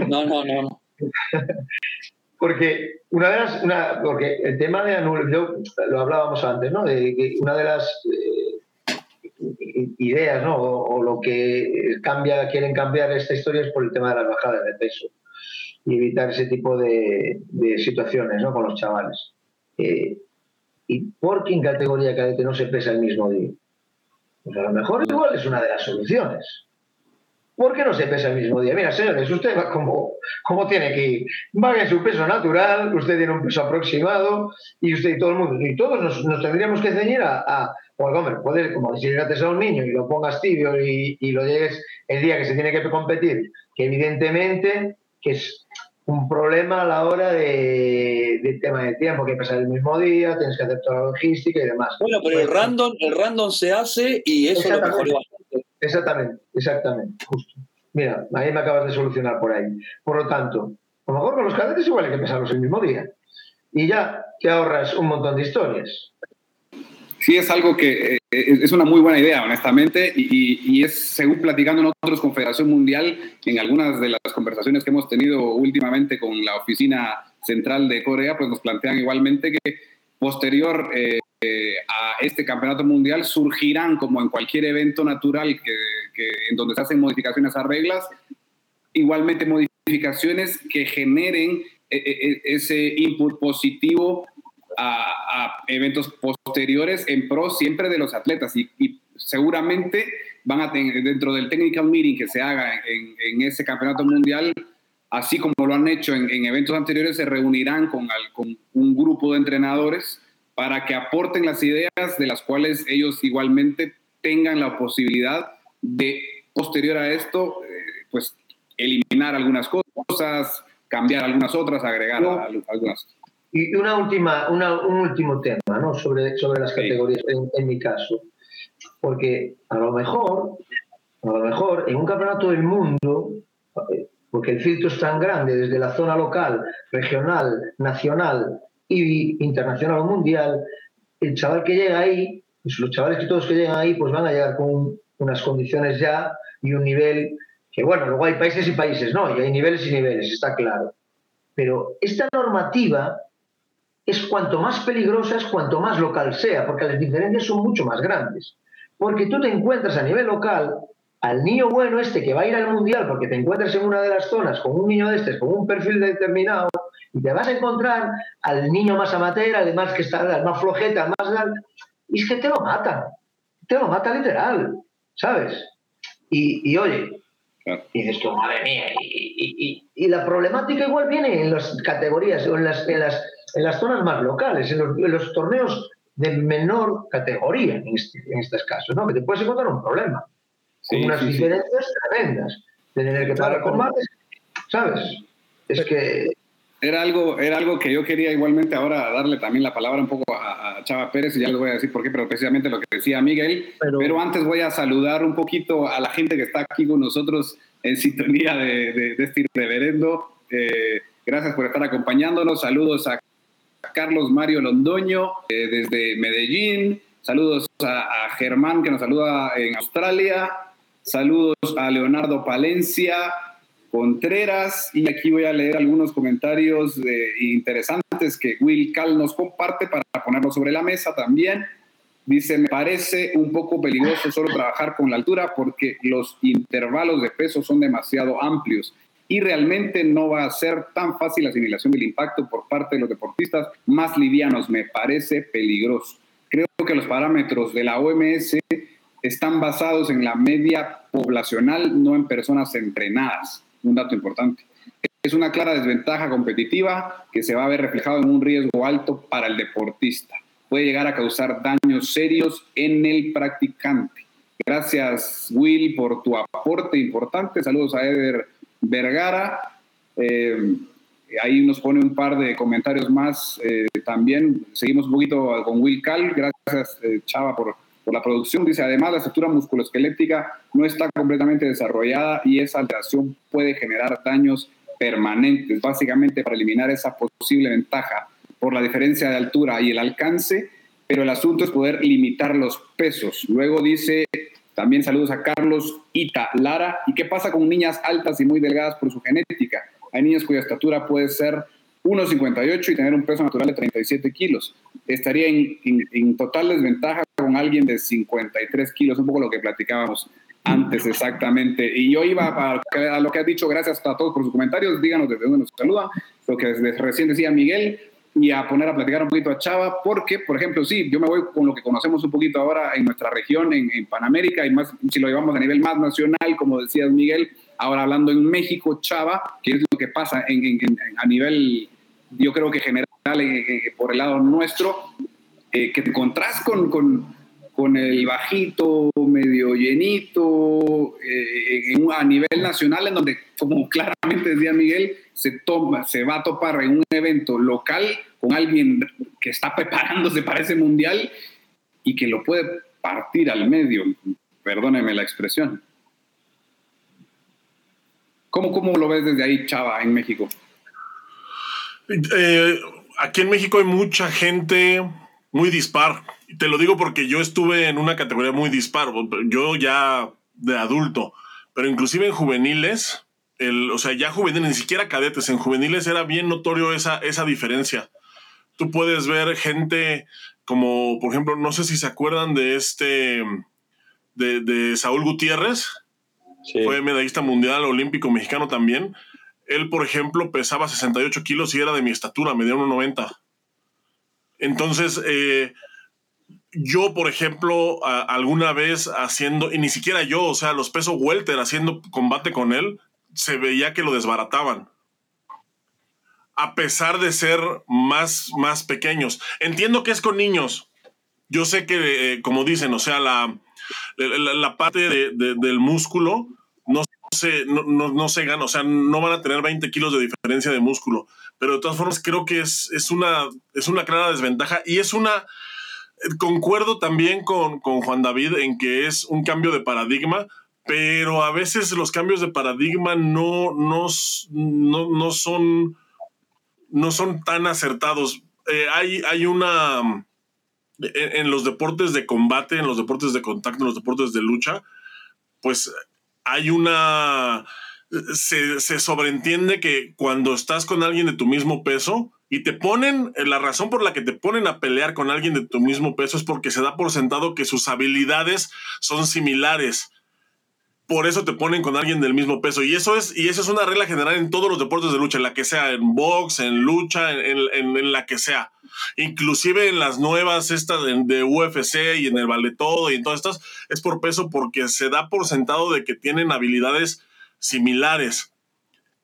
Speaker 2: No, no, no.
Speaker 5: Porque una de las, una, porque el tema de anul, lo hablábamos antes, ¿no? De que una de las eh, ideas, ¿no? O, lo que cambia, quieren cambiar esta historia es por el tema de las bajadas de peso y evitar ese tipo de, de situaciones, ¿no? Con los chavales. Eh, ¿Y por qué en categoría cadete no se pesa el mismo día? Pues a lo mejor igual es una de las soluciones. ¿Por qué no se pesa el mismo día? Mira, señores, usted va como, como tiene que ir. Va en su peso natural, usted tiene un peso aproximado y usted y todo el mundo, y todos nos, tendríamos que ceñir a, a pues, hombre, poder, como llegates a un niño y lo pongas tibio y, y, lo llegues el día que se tiene que competir, que evidentemente que es un problema a la hora de, del tema de tiempo, que pasar el mismo día, tienes que hacer toda la logística y demás.
Speaker 2: Bueno, pero el pues, random, el random se hace y eso lo mejora bastante.
Speaker 5: Exactamente, exactamente, justo. Mira, ahí me acabas de solucionar por ahí. Por lo tanto, a lo mejor con los cadetes igual hay que empezarlos el mismo día. Y ya te ahorras un montón de historias
Speaker 1: sí es algo que eh, es una muy buena idea, honestamente, y, es, según platicando nosotros con Federación Mundial, en algunas de las conversaciones que hemos tenido últimamente con la oficina central de Corea, pues nos plantean igualmente que posterior eh, a este campeonato mundial surgirán, como en cualquier evento natural que, en donde se hacen modificaciones a reglas, igualmente modificaciones que generen eh, eh, ese input positivo a, eventos posteriores en pro siempre de los atletas. Y, seguramente van a tener dentro del technical meeting que se haga en, ese campeonato mundial, así como lo han hecho en, eventos anteriores, se reunirán con, con un grupo de entrenadores para que aporten las ideas de las cuales ellos igualmente tengan la posibilidad de, posterior a esto, eh, pues eliminar algunas cosas, cambiar algunas otras, agregar algunas.
Speaker 5: Y una última, un último tema ¿no? sobre, sobre las categorías, en, mi caso. Porque a lo mejor, a lo mejor en un campeonato del mundo, porque el filtro es tan grande desde la zona local, regional, nacional y internacional o mundial, el chaval que llega ahí, pues los chavales que todos que llegan ahí, pues van a llegar con unas condiciones ya y un nivel que, bueno, luego hay países y países, ¿no? Y hay niveles y niveles, está claro. Pero esta normativa es cuanto más peligrosa es cuanto más local sea, porque las diferencias son mucho más grandes. Porque tú te encuentras a nivel local al niño bueno este que va a ir al mundial porque te encuentras en una de las zonas con un niño de este, con un perfil determinado, y te vas a encontrar al niño más amateur, además que está más flojeta, más... Y es que te lo mata, te lo mata literal, ¿sabes? Y, oye, y dices tú, madre mía, y, y, la problemática igual viene en las categorías o en las, en las en las zonas más locales, en los, torneos de menor categoría, en, este, estos casos, ¿no? Que te puedes encontrar un problema. con unas diferencias tremendas. De tener que parar combates, ¿sabes? Es que.
Speaker 1: Era algo, era algo que yo quería igualmente ahora darle también la palabra un poco a, Chava Pérez y ya les voy a decir por qué, pero precisamente lo que decía Miguel. Pero, antes voy a saludar un poquito a la gente que está aquí con nosotros en sintonía de, este reverendo. Eh, gracias por estar acompañándonos. Saludos a Carlos Mario Londoño eh, desde Medellín. Saludos a, Germán que nos saluda en Australia. Saludos a Leonardo Palencia Contreras. Y aquí voy a leer algunos comentarios eh, interesantes que Will Cal nos comparte para ponerlo sobre la mesa también. Dice, me parece un poco peligroso solo trabajar con la altura porque los intervalos de peso son demasiado amplios y realmente no va a ser tan fácil la asimilación del impacto por parte de los deportistas más livianos. Me parece peligroso. Creo que los parámetros de la OMS están basados en la media poblacional, no en personas entrenadas. Un dato importante. Es una clara desventaja competitiva que se va a ver reflejado en un riesgo alto para el deportista. Puede llegar a causar daños serios en el practicante. Gracias, Will, por tu aporte importante. Saludos a Eder Vergara. Eh, ahí nos pone un par de comentarios más eh, también. Seguimos un poquito con Will Cal. Gracias, eh, Chava, por, por, la producción. Dice, además, la estructura musculoesquelética no está completamente desarrollada y esa alteración puede generar daños permanentes, básicamente para eliminar esa posible ventaja por la diferencia de altura y el alcance, pero el asunto es poder limitar los pesos. Luego dice también saludos a Carlos Ita Lara. ¿Y qué pasa con niñas altas y muy delgadas por su genética? Hay niñas cuya estatura puede ser 1,58 y tener un peso natural de 37 kilos. Estaría en, total desventaja con alguien de 53 kilos, un poco lo que platicábamos antes exactamente. Y yo iba a, lo que ha dicho, gracias a todos por sus comentarios, díganos desde dónde nos saludan, lo que desde recién decía Miguel, y a poner a platicar un poquito a Chava, porque, por ejemplo, sí, yo me voy con lo que conocemos un poquito ahora en nuestra región, en, Panamérica, y más si lo llevamos a nivel más nacional, como decías Miguel, ahora hablando en México, Chava, que es lo que pasa en, a nivel, yo creo que general, por el lado nuestro, eh, que te encontrás con, con, con, el bajito, medio llenito, eh, a nivel nacional, en donde, como claramente decía Miguel, se, toma, se va a topar en un evento local con alguien que está preparándose para ese mundial y que lo puede partir al medio. Perdóneme la expresión. ¿Cómo, cómo lo ves desde ahí, Chava, en México?
Speaker 4: Eh, aquí en México hay mucha gente muy dispar. Te lo digo porque yo estuve en una categoría muy dispar. Yo ya de adulto, pero inclusive en juveniles o sea, ya juveniles, ni siquiera cadetes, en juveniles era bien notorio esa, esa diferencia. Tú puedes ver gente como, por ejemplo, no sé si se acuerdan de este, de, Saúl Gutiérrez. fue medallista mundial, olímpico, mexicano también. Él, por ejemplo, pesaba 68 kilos y era de mi estatura, medía 1,90. Entonces, eh, yo, por ejemplo, alguna vez haciendo, y ni siquiera yo, o sea, los pesos welter haciendo combate con él, se veía que lo desbarataban. A pesar de ser más, más pequeños. Entiendo que es con niños. Yo sé que, eh, como dicen, o sea, la, la, parte del músculo se, no, no, se gana, o sea, no van a tener 20 kilos de diferencia de músculo. Pero de todas formas, creo que es, es, una, es una clara desventaja y es una concuerdo también con, Juan David en que es un cambio de paradigma, pero a veces los cambios de paradigma no, no, no, son, no son tan acertados. Eh, hay, hay una... En, los deportes de combate, en los deportes de contacto, en los deportes de lucha, pues hay una... Se, se sobreentiende que cuando estás con alguien de tu mismo peso, y te ponen, eh, la razón por la que te ponen a pelear con alguien de tu mismo peso es porque se da por sentado que sus habilidades son similares. Por eso te ponen con alguien del mismo peso. Y eso es, y eso es una regla general en todos los deportes de lucha, en la que sea, en box, en lucha, en, en, la que sea. Inclusive en las nuevas estas de, UFC y en el vale todo y en todas estas, es por peso porque se da por sentado de que tienen habilidades similares.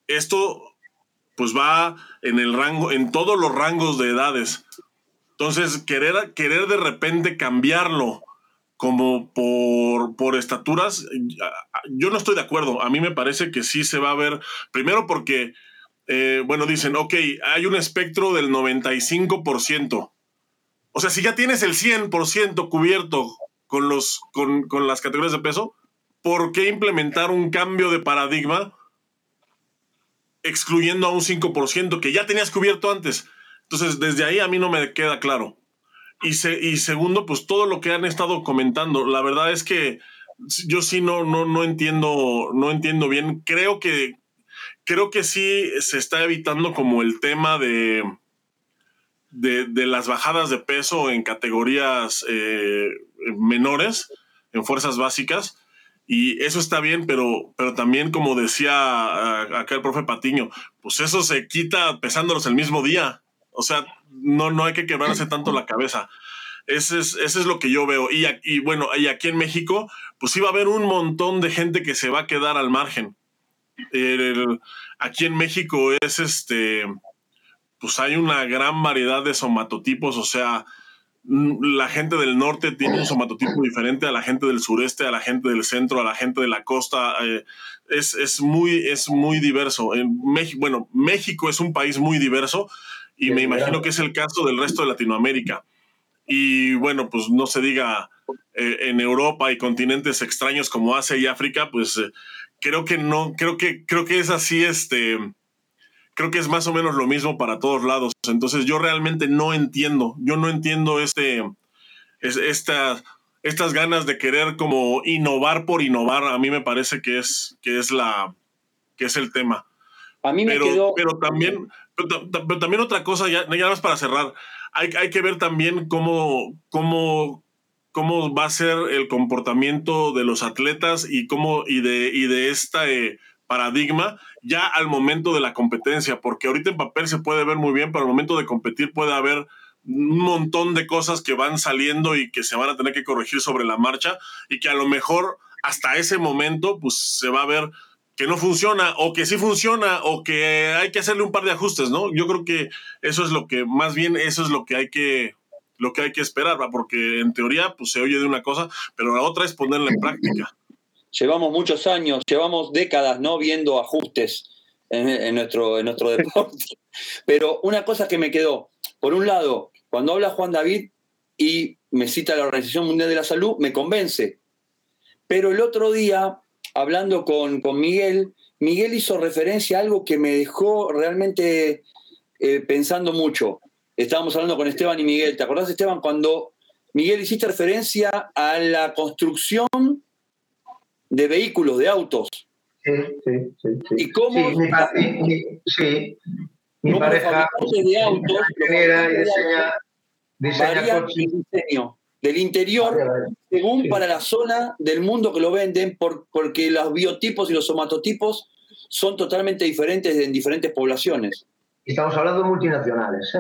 Speaker 4: Esto pues va en el rango, en todos los rangos de edades. Entonces, querer, querer de repente cambiarlo como por, por estaturas, yo no estoy de acuerdo. A mí me parece que sí se va a ver, primero porque, eh, bueno, dicen, ok, hay un espectro del 95%. O sea, si ya tienes el 100% cubierto con, los, con, con las categorías de peso, ¿por qué implementar un cambio de paradigma? excluyendo a un 5% que ya tenías cubierto antes. Entonces, desde ahí a mí no me queda claro. Y, y segundo, pues todo lo que han estado comentando, la verdad es que yo sí no, no, no entiendo, no entiendo bien. Creo que, creo que sí se está evitando como el tema de, de, las bajadas de peso en categorías eh, menores, en fuerzas básicas y eso está bien, pero, pero también, como decía acá el profe Patiño, pues eso se quita pesándolos el mismo día. O sea, no, no hay que quebrarse tanto la cabeza. Ese es, es lo que yo veo. Y, y, bueno, y aquí en México, pues iba a haber un montón de gente que se va a quedar al margen. aquí en México es este, pues hay una gran variedad de somatotipos, o sea, la gente del norte tiene un somatotipo diferente a la gente del sureste, a la gente del centro, a la gente de la costa. Eh, es, muy, es muy diverso. En México, bueno, México es un país muy diverso y me imagino que es el caso del resto de Latinoamérica. Y bueno, pues no se diga eh, en Europa y continentes extraños como Asia y África, pues eh, creo que no, creo que, creo que es así, este creo que es más o menos lo mismo para todos lados. Entonces yo realmente no entiendo, yo no entiendo este, esta, estas ganas de querer como innovar por innovar. A mí me parece que es, que es, la, que es el tema.
Speaker 2: A mí me
Speaker 4: pero,
Speaker 2: quedó...
Speaker 4: Pero también, pero, también otra cosa, ya, ya más para cerrar, hay, hay que ver también cómo, cómo, cómo va a ser el comportamiento de los atletas y cómo y de, y de esta... Eh, paradigma ya al momento de la competencia, porque ahorita en papel se puede ver muy bien, pero al momento de competir puede haber un montón de cosas que van saliendo y que se van a tener que corregir sobre la marcha y que a lo mejor hasta ese momento pues se va a ver que no funciona o que sí funciona o que hay que hacerle un par de ajustes, ¿no? Yo creo que eso es lo que más bien eso es lo que hay que lo que hay que esperar, porque en teoría pues se oye de una cosa, pero la otra es ponerla en práctica
Speaker 2: llevamos muchos años, llevamos décadas no viendo ajustes en, nuestro, en nuestro deporte. Pero una cosa que me quedó, por un lado, cuando habla Juan David y me cita la Organización Mundial de la Salud, me convence. Pero el otro día, hablando con, con Miguel, Miguel hizo referencia a algo que me dejó realmente eh, pensando mucho. Estábamos hablando con Esteban y Miguel. ¿Te acordás, Esteban, cuando Miguel hiciste referencia a la construcción de vehículos, de autos.
Speaker 5: Sí, sí, sí.
Speaker 2: ¿Y cómo? Sí,
Speaker 5: mi, sí, mi pareja
Speaker 2: de autos
Speaker 5: genera y diseña, diseña
Speaker 2: coches. diseño. Del interior según
Speaker 5: Sí.
Speaker 2: para la zona del mundo que lo venden, por- porque los biotipos y los somatotipos son totalmente diferentes en diferentes poblaciones.
Speaker 5: Estamos hablando de multinacionales, ¿eh?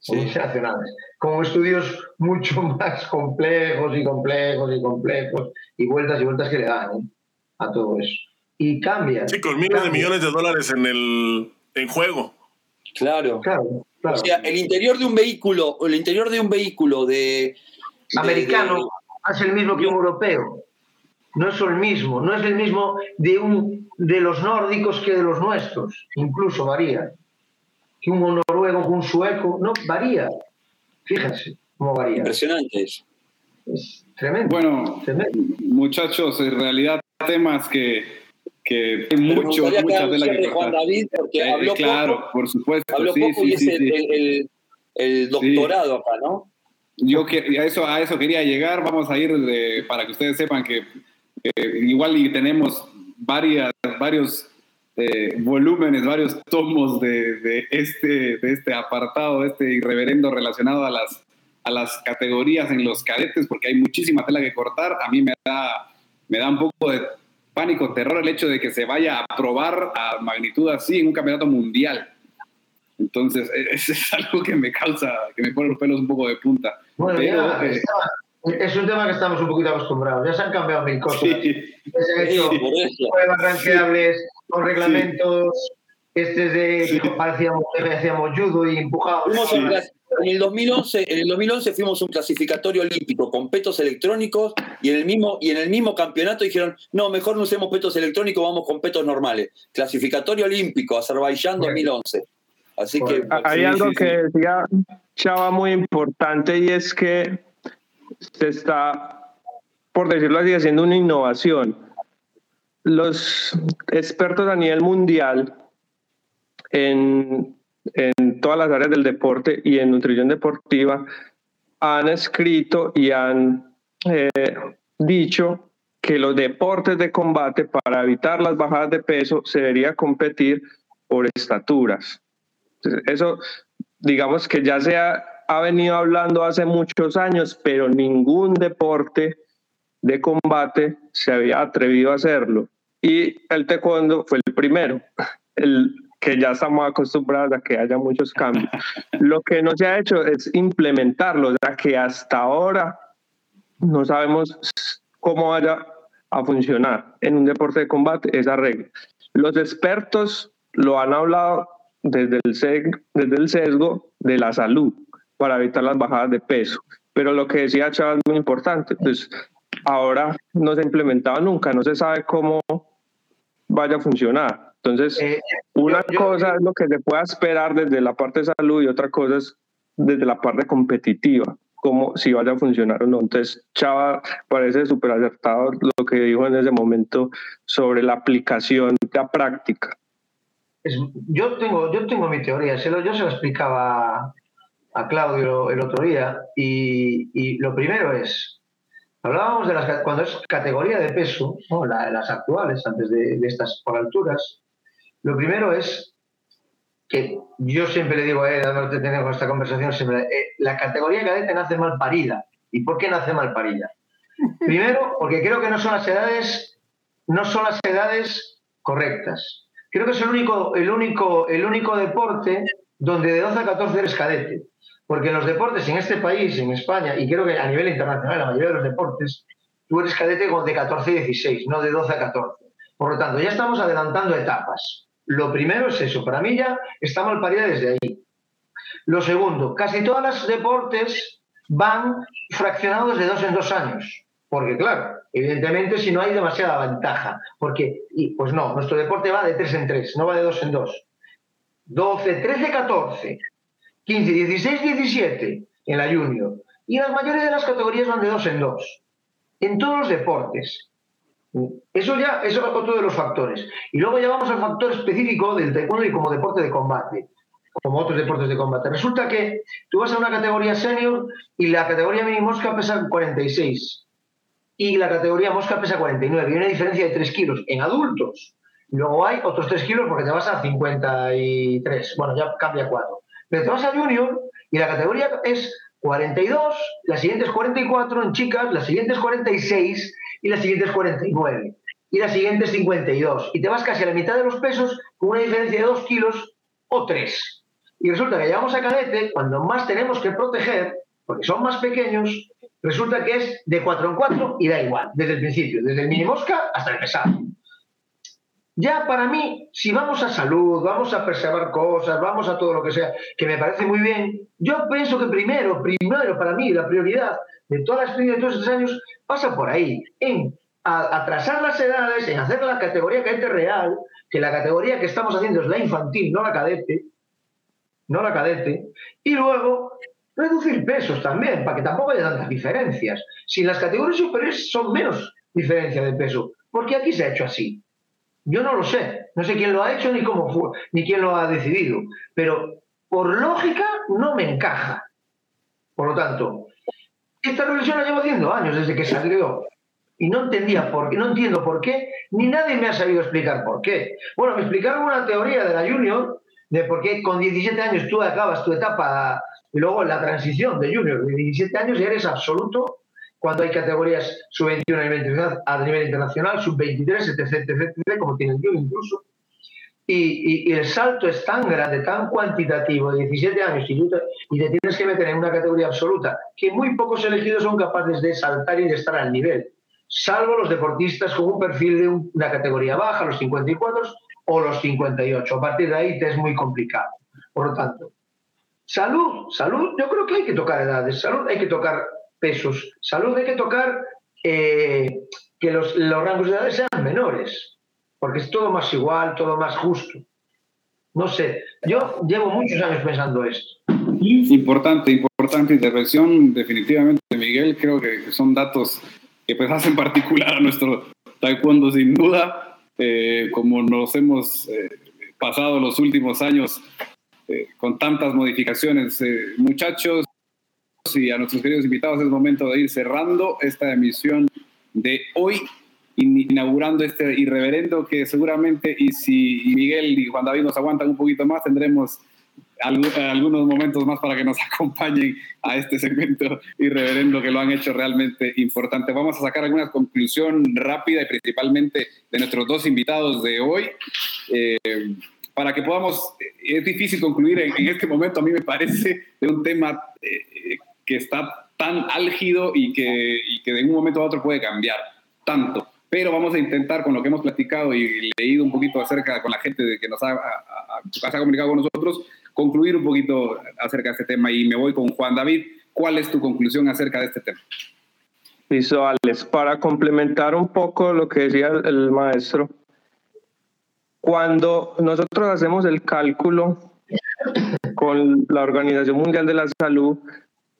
Speaker 2: Sí.
Speaker 5: Multinacionales. Con estudios mucho más complejos y complejos y complejos y vueltas y vueltas que le dan ¿eh? a todo eso. Y cambia.
Speaker 4: Sí, con miles de millones de dólares en el en juego.
Speaker 2: Claro.
Speaker 5: Claro, claro.
Speaker 2: O sea, el interior de un vehículo, o el interior de un vehículo de.
Speaker 5: Americano
Speaker 2: de-
Speaker 5: es el mismo que un europeo. No es el mismo, no es el mismo de un de los nórdicos que de los nuestros, incluso varía. Que un noruego que un sueco, no varía. Fíjense cómo varía.
Speaker 2: impresionante eso.
Speaker 5: Es tremendo.
Speaker 1: Bueno,
Speaker 5: tremendo.
Speaker 1: muchachos, en realidad temas que, que hay mucho, mucha tela que
Speaker 2: Juan. David, porque
Speaker 1: Eh,
Speaker 2: habló
Speaker 1: claro,
Speaker 2: poco,
Speaker 1: por supuesto.
Speaker 2: habló
Speaker 1: sí,
Speaker 2: poco
Speaker 1: sí,
Speaker 2: y es
Speaker 1: sí,
Speaker 2: el- el- el doctorado acá, ¿no?
Speaker 1: Yo que, a, eso, a eso quería llegar. Vamos a ir para que ustedes sepan que eh, igual y tenemos varias, varios eh, volúmenes, varios tomos de, de este, de este apartado, de este irreverendo relacionado a las, a las categorías en los cadetes, porque hay muchísima tela que cortar. A mí me da, me da un poco de pánico, terror el hecho de que se vaya a probar a magnitud así en un campeonato mundial. Entonces, e- eso es algo que me causa, que me pone los pelos un poco de punta.
Speaker 5: Bueno,
Speaker 1: Pero,
Speaker 5: ya
Speaker 1: eh,
Speaker 5: es un tema que estamos un poquito acostumbrados. Ya se han cambiado mil cosas.
Speaker 1: sí,
Speaker 5: Ya se han hecho
Speaker 2: Sí,
Speaker 5: pruebas ranqueables con reglamentos. Este es de que parecíamos, que hacíamos judo y
Speaker 2: clas- en el 2011, en el 2011 fuimos un clasificatorio olímpico con petos electrónicos y en el mismo y en el mismo campeonato dijeron, "No, mejor no usemos petos electrónicos, vamos con petos normales." Clasificatorio olímpico Azerbaiyán 2011. Así que.
Speaker 6: Hay
Speaker 1: Sí,
Speaker 6: algo
Speaker 1: sí,
Speaker 6: que
Speaker 1: sí.
Speaker 6: decía Chava muy importante y es que se está, por decirlo así, haciendo una innovación. Los expertos a nivel mundial en, en todas las áreas del deporte y en nutrición deportiva han escrito y han eh, dicho que los deportes de combate para evitar las bajadas de peso se debería competir por estaturas. Eso, digamos que ya se ha, ha venido hablando hace muchos años, pero ningún deporte de combate se había atrevido a hacerlo. Y el taekwondo fue el primero, el que ya estamos acostumbrados a que haya muchos cambios. Lo que no se ha hecho es implementarlo, o sea que hasta ahora no sabemos cómo vaya a funcionar en un deporte de combate esa regla. Los expertos lo han hablado desde el, sesgo, desde el sesgo de la salud para evitar las bajadas de peso. Pero lo que decía Chava es muy importante, pues ahora no se ha implementado nunca, no se sabe cómo vaya a funcionar. Entonces,
Speaker 5: Eh,
Speaker 6: una
Speaker 5: yo- yo-
Speaker 6: cosa es lo que se pueda esperar desde la parte de salud y otra cosa es desde la parte competitiva, como si vaya a funcionar o no. Entonces, Chava parece súper acertado lo que dijo en ese momento sobre la aplicación de la práctica.
Speaker 5: Es- yo, tengo, yo tengo mi teoría, se lo- yo se lo explicaba a Claudio el otro día y, y lo primero es, hablábamos de las, cuando es categoría de peso, ¿no? La- las actuales, antes de, de estas por alturas, lo primero es que yo siempre le digo a él, además de tener esta conversación, siempre, eh, la categoría cadete nace mal parida. ¿Y por qué nace mal parida? Primero, porque creo que no son las edades, no son las edades correctas. Creo que es el único, el único, el único deporte donde de 12 a 14 eres cadete. Porque en los deportes en este país, en España, y creo que a nivel internacional, la mayoría de los deportes, tú eres cadete de 14 a 16, no de 12 a 14. Por lo tanto, ya estamos adelantando etapas. Lo primero es eso. Para mí ya está mal parida desde ahí. Lo segundo, casi todos los deportes van fraccionados de dos en dos años. Porque, claro, evidentemente si no hay demasiada ventaja. Porque, y, pues no, nuestro deporte va de tres en tres, no va de dos en dos. 12, 13, 14, 15, 16, 17 en la junior. Y las mayores de las categorías van de dos en dos. En todos los deportes. Eso ya eso es otro de los factores. Y luego ya vamos al factor específico del taekwondo y como deporte de combate, como otros deportes de combate. Resulta que tú vas a una categoría senior y la categoría mini mosca pesa 46 y la categoría mosca pesa 49. Y una diferencia de 3 kilos en adultos. Luego hay otros 3 kilos porque te vas a 53. Bueno, ya cambia 4. Pero te vas a junior y la categoría es 42, las siguientes 44 en chicas, las siguientes 46 y las siguientes 49 y las siguientes 52. Y te vas casi a la mitad de los pesos con una diferencia de 2 kilos o 3. Y resulta que llegamos a cadete, cuando más tenemos que proteger, porque son más pequeños, resulta que es de 4 en 4 y da igual, desde el principio, desde el mini mosca hasta el pesado. Ya para mí, si vamos a salud, vamos a preservar cosas, vamos a todo lo que sea, que me parece muy bien, yo pienso que primero, primero para mí, la prioridad de toda la experiencia de todos estos años pasa por ahí, en atrasar las edades, en hacer la categoría cadete real, que la categoría que estamos haciendo es la infantil, no la cadete, no la cadete, y luego reducir pesos también, para que tampoco haya tantas diferencias. Si las categorías superiores son menos diferencia de peso, porque aquí se ha hecho así. Yo no lo sé, no sé quién lo ha hecho ni cómo fue, ni quién lo ha decidido, pero por lógica no me encaja. Por lo tanto, esta reflexión la llevo haciendo años desde que salió y no entendía por qué, no entiendo por qué, ni nadie me ha sabido explicar por qué. Bueno, me explicaron una teoría de la Junior de por qué con 17 años tú acabas tu etapa y luego la transición de Junior de 17 años eres absoluto cuando hay categorías sub-21 a nivel internacional, sub-23, etc, etc, como tiene el incluso. Y, el salto es tan grande, tan cuantitativo, de 17 años, y te tienes que meter en una categoría absoluta, que muy pocos elegidos son capaces de saltar y de estar al nivel, salvo los deportistas con un perfil de una categoría baja, los 54 o los 58. A partir de ahí te es muy complicado. Por lo tanto, salud, salud, yo creo que hay que tocar edades, salud hay que tocar pesos. Salud hay que tocar eh, que los, rangos de edades sean menores, porque es todo más igual, todo más justo. No sé, yo llevo muchos años pensando esto.
Speaker 1: Importante, importante intervención, definitivamente, Miguel. Creo que son datos que pues hacen particular a nuestro taekwondo sin duda, eh, como nos hemos eh, pasado los últimos años con tantas modificaciones. muchachos, y a nuestros queridos invitados es momento de ir cerrando esta emisión de hoy, inaugurando este irreverendo que seguramente, y si Miguel y Juan David nos aguantan un poquito más, tendremos algunos momentos más para que nos acompañen a este segmento irreverendo que lo han hecho realmente importante. Vamos a sacar alguna conclusión rápida y principalmente de nuestros dos invitados de hoy. Eh, para que podamos, es difícil concluir en, este momento, a mí me parece, de un tema eh, que está tan álgido y que, y que de un momento a otro puede cambiar tanto. Pero vamos a intentar, con lo que hemos platicado y leído un poquito acerca con la gente de que nos ha, ha comunicado con nosotros, concluir un poquito acerca de este tema. Y me voy con Juan David. ¿Cuál es tu conclusión acerca de este tema?
Speaker 6: Visuales, para complementar un poco lo que decía el maestro, cuando nosotros hacemos el cálculo con la Organización Mundial de la Salud,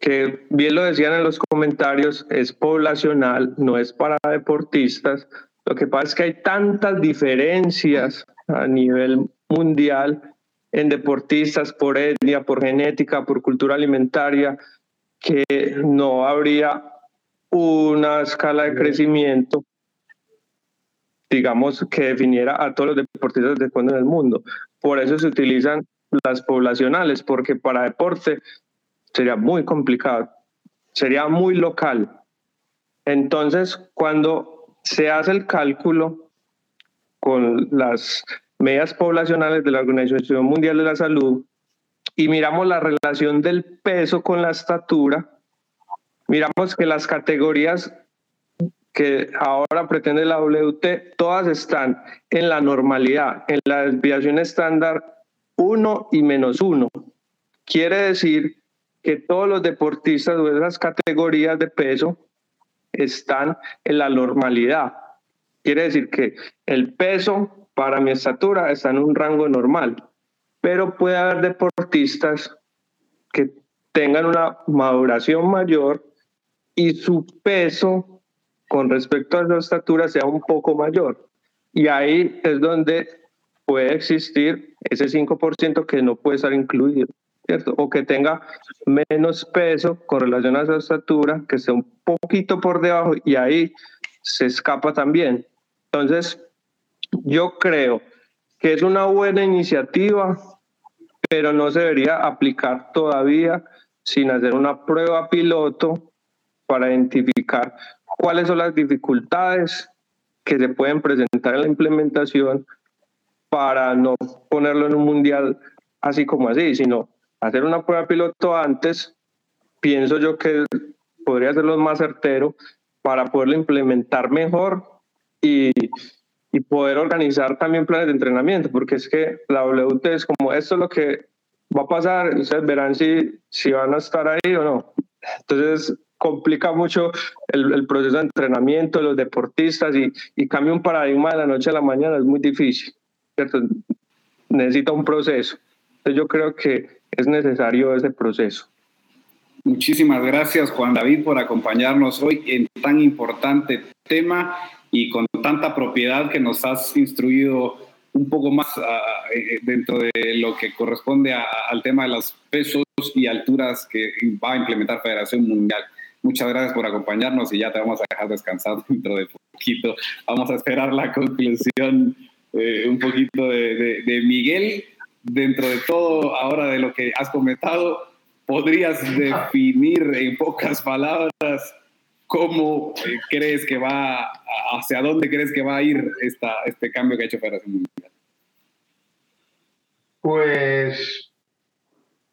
Speaker 6: que bien lo decían en los comentarios, es poblacional, no es para deportistas. Lo que pasa es que hay tantas diferencias a nivel mundial en deportistas por etnia, por genética, por cultura alimentaria, que no habría una escala de crecimiento, digamos, que definiera a todos los deportistas de cuando en el mundo. Por eso se utilizan las poblacionales, porque para deporte sería muy complicado, sería muy local. Entonces, cuando se hace el cálculo con las medidas poblacionales de la Organización Mundial de la Salud y miramos la relación del peso con la estatura, miramos que las categorías que ahora pretende la WT, todas están en la normalidad, en la desviación estándar 1 y menos 1. Quiere decir que todos los deportistas de esas categorías de peso están en la normalidad. Quiere decir que el peso para mi estatura está en un rango normal, pero puede haber deportistas que tengan una maduración mayor y su peso con respecto a su estatura sea un poco mayor. Y ahí es donde puede existir ese 5% que no puede estar incluido. O que tenga menos peso con relación a su estatura, que esté un poquito por debajo y ahí se escapa también. Entonces, yo creo que es una buena iniciativa, pero no se debería aplicar todavía sin hacer una prueba piloto para identificar cuáles son las dificultades que se pueden presentar en la implementación para no ponerlo en un mundial así como así, sino hacer una prueba piloto antes, pienso yo que podría ser lo más certero para poderlo implementar mejor y, y poder organizar también planes de entrenamiento, porque es que la WT es como esto es lo que va a pasar, ustedes verán si, si van a estar ahí o no. Entonces complica mucho el, el proceso de entrenamiento de los deportistas y, y cambia un paradigma de la noche a la mañana, es muy difícil. ¿cierto? Necesita un proceso. Entonces yo creo que es necesario ese proceso.
Speaker 1: Muchísimas gracias Juan David por acompañarnos hoy en tan importante tema y con tanta propiedad que nos has instruido un poco más uh, dentro de lo que corresponde a, al tema de los pesos y alturas que va a implementar Federación Mundial. Muchas gracias por acompañarnos y ya te vamos a dejar descansar dentro de poquito. Vamos a esperar la conclusión eh, un poquito de, de, de, Miguel. Dentro de todo, ahora de lo que has comentado, ¿podrías definir en pocas palabras cómo eh, crees que va, hacia dónde crees que va a ir esta, este cambio que ha hecho Federación Mundial?
Speaker 5: Pues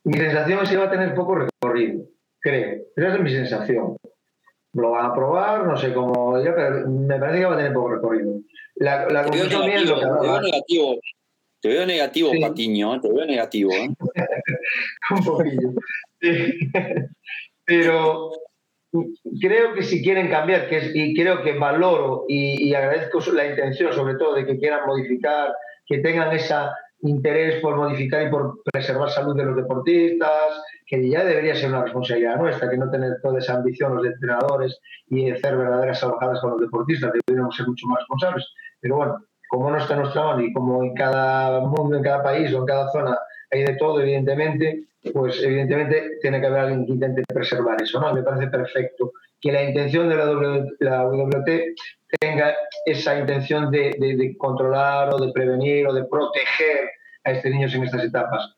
Speaker 5: mi sensación es que va a tener poco recorrido, creo. Esa es mi sensación. Lo van a probar, no sé cómo, pero me parece que va a tener poco recorrido. La, la
Speaker 2: te, veo negativo, te veo negativo, te veo negativo, sí. Patiño, te veo negativo. ¿eh?
Speaker 5: Un poquillo. Sí. Pero creo que si quieren cambiar, que es, y creo que valoro y, y, agradezco la intención, sobre todo, de que quieran modificar, que tengan ese interés por modificar y por preservar salud de los deportistas, que ya debería ser una responsabilidad nuestra, que no tener toda esa ambición los entrenadores y hacer verdaderas salvajadas con los deportistas, deberíamos ser mucho más responsables. Pero bueno, como no está en nuestra mano y como en cada mundo, en cada país o en cada zona hay de todo, evidentemente, pues evidentemente tiene que haber alguien que intente preservar eso, ¿no? Me parece perfecto que la intención de la, WT tenga esa intención de, de, controlar o de prevenir o de proteger a estos niños en estas etapas.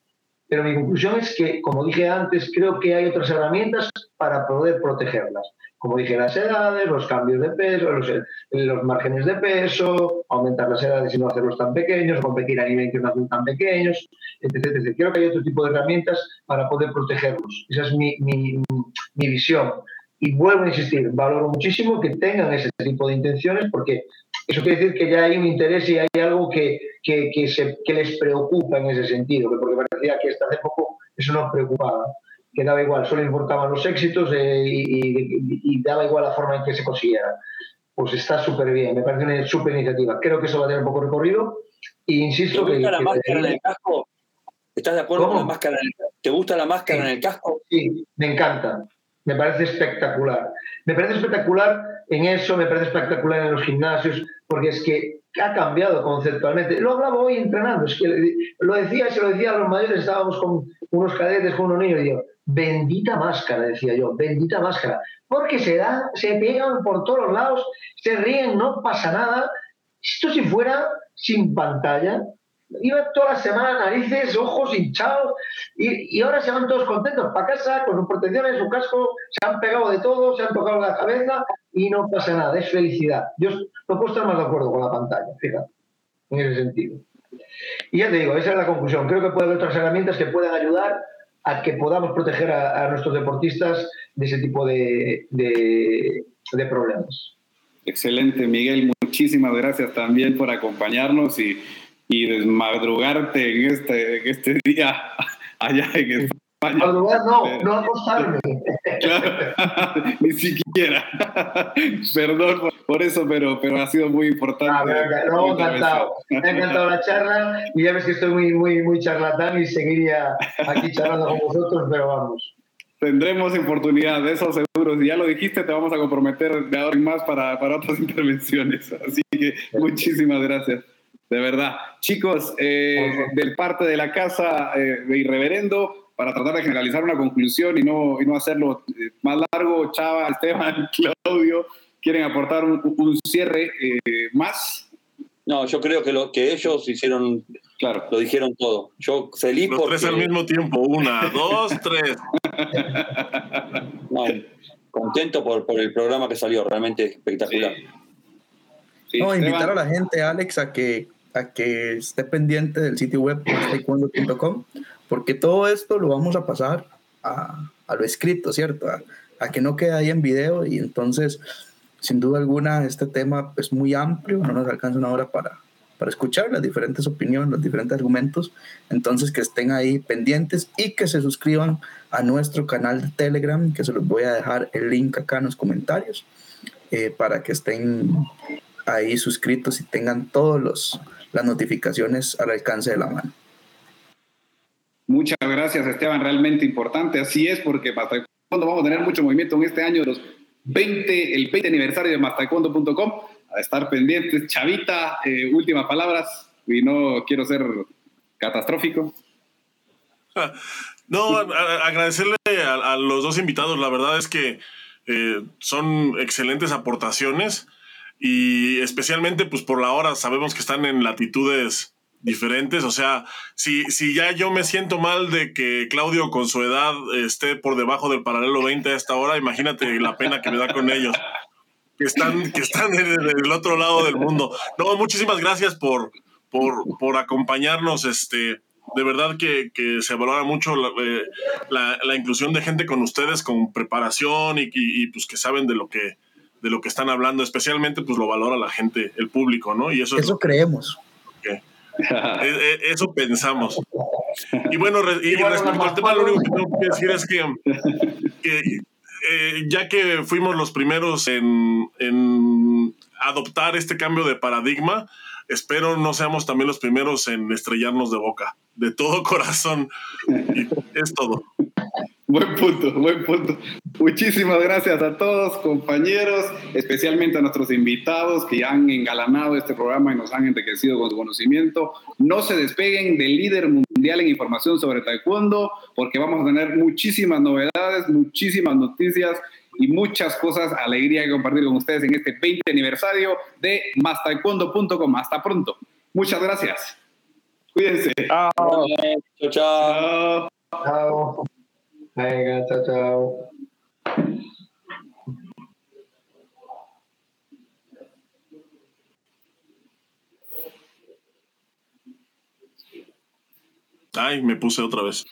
Speaker 5: Pero mi conclusión es que, como dije antes, creo que hay otras herramientas para poder protegerlas. Como dije, las edades, los cambios de peso, los, los márgenes de peso, aumentar las edades y no hacerlos tan pequeños, competir a nivel hacen tan pequeños, etc, etc. Creo que hay otro tipo de herramientas para poder protegerlos. Esa es mi, mi visión. Y vuelvo a insistir, valoro muchísimo que tengan ese tipo de intenciones porque eso quiere decir que ya hay un interés y hay algo que, que, que, se, que les preocupa en ese sentido, porque parecía que hasta hace poco eso no preocupaba, que daba igual, solo importaban los éxitos eh, y, y, y, daba igual la forma en que se consiguieran. Pues está súper bien, me parece una súper iniciativa. Creo que eso va a tener un poco recorrido y insisto
Speaker 2: ¿Te gusta
Speaker 5: que...
Speaker 2: la máscara en el casco? ¿Estás de acuerdo ¿Cómo? con la máscara? ¿Te gusta la máscara
Speaker 5: sí.
Speaker 2: en el casco?
Speaker 5: Sí, me encanta. Me parece espectacular. Me parece espectacular en eso, me parece espectacular en los gimnasios, porque es que ha cambiado conceptualmente. Lo hablaba hoy entrenando, es que lo decía, se lo decía a los mayores, estábamos con unos cadetes, con unos niños, y yo, bendita máscara, decía yo, bendita máscara, porque se dan, se pegan por todos los lados, se ríen, no pasa nada. Esto si fuera sin pantalla, iba toda la semana narices, ojos hinchados y, y, ahora se van todos contentos para casa con sus protecciones, su casco, se han pegado de todo, se han tocado la cabeza y no pasa nada, es felicidad. Yo no puedo estar más de acuerdo con la pantalla, fíjate, en ese sentido. Y ya te digo, esa es la conclusión. Creo que puede haber otras herramientas que puedan ayudar a que podamos proteger a, a nuestros deportistas de ese tipo de, de, de problemas.
Speaker 1: Excelente, Miguel. Muchísimas gracias también por acompañarnos y y desmadrugarte en este, en este día allá en España.
Speaker 5: Madrugar no, no acostarme.
Speaker 1: Claro, ni siquiera. Perdón por, por, eso, pero, pero ha sido muy importante.
Speaker 5: Ah, me, no, encantado. Me ha encantado la charla y ya ves que estoy muy, muy, muy charlatán y seguiría aquí charlando con vosotros, pero vamos.
Speaker 1: Tendremos oportunidad, de eso seguro. Si ya lo dijiste, te vamos a comprometer de ahora en más para, para otras intervenciones. Así que muchísimas gracias. De verdad. Chicos, eh, del parte de la casa eh, de Irreverendo, para tratar de generalizar una conclusión y no, y no hacerlo eh, más largo, Chava, Esteban, Claudio, ¿quieren aportar un, un cierre más?
Speaker 2: No, yo creo que lo que ellos hicieron,
Speaker 1: Claro.
Speaker 2: lo dijeron todo. Yo feliz
Speaker 4: Los
Speaker 2: porque
Speaker 4: tres al mismo tiempo. Una, dos, tres.
Speaker 2: no, contento por, por el programa que salió, realmente espectacular.
Speaker 1: Sí. Sí,
Speaker 3: No, invitar a la gente, Alex, a que, a que esté pendiente del sitio web taekwondo.com, porque todo esto lo vamos a pasar a, a lo escrito, ¿cierto? A, a que no quede ahí en video y entonces, sin duda alguna, este tema es muy amplio, no nos alcanza una hora para, para escuchar las diferentes opiniones, los diferentes argumentos, entonces que estén ahí pendientes y que se suscriban a nuestro canal de Telegram, que se los voy a dejar el link acá en los comentarios, eh, para que estén ahí suscritos y tengan todas las notificaciones al alcance de la mano.
Speaker 1: Muchas gracias, Esteban. Realmente importante. Así es, porque Taekwondo vamos a tener mucho movimiento en este año de los 20, el 20 aniversario de mastaekwondo.com. A estar pendientes. Chavita, eh, últimas palabras. Y no quiero ser catastrófico.
Speaker 4: No, a- a- agradecerle a, a los dos invitados. La verdad es que eh, son excelentes aportaciones y especialmente pues por la hora sabemos que están en latitudes diferentes. O sea, si, si ya yo me siento mal de que Claudio con su edad esté por debajo del paralelo 20 a esta hora, imagínate la pena que me da con ellos. Que están, que están en otro lado del mundo. No, muchísimas gracias por, por, por acompañarnos. Este, de verdad que, que se valora mucho la, eh, la inclusión de gente con ustedes con preparación y, y- y, pues que saben de lo que de lo que están hablando, especialmente pues lo valora la gente, el público, ¿no? Y eso es
Speaker 3: Eso creemos.
Speaker 4: eh, eh, eso pensamos. Y bueno, re- y
Speaker 5: Y bueno,
Speaker 4: respecto al tema, lo único que tengo que decir es que, que, eh, ya que fuimos los primeros en, en adoptar este cambio de paradigma, espero no seamos también los primeros en estrellarnos de boca, de todo corazón. Es todo.
Speaker 1: Buen punto, buen punto. Muchísimas gracias a todos, compañeros, especialmente a nuestros invitados que han engalanado este programa y nos han enriquecido con su conocimiento. No se despeguen del líder mundial en información sobre taekwondo, porque vamos a tener muchísimas novedades, muchísimas noticias y muchas cosas, alegría que compartir con ustedes en este 20 aniversario de mastaekwondo.com. Hasta pronto. Muchas gracias. Cuídense.
Speaker 2: Chao, chao.
Speaker 1: Chao.
Speaker 5: Chao. Venga, chao, chao.
Speaker 4: Ay, me puse otra vez.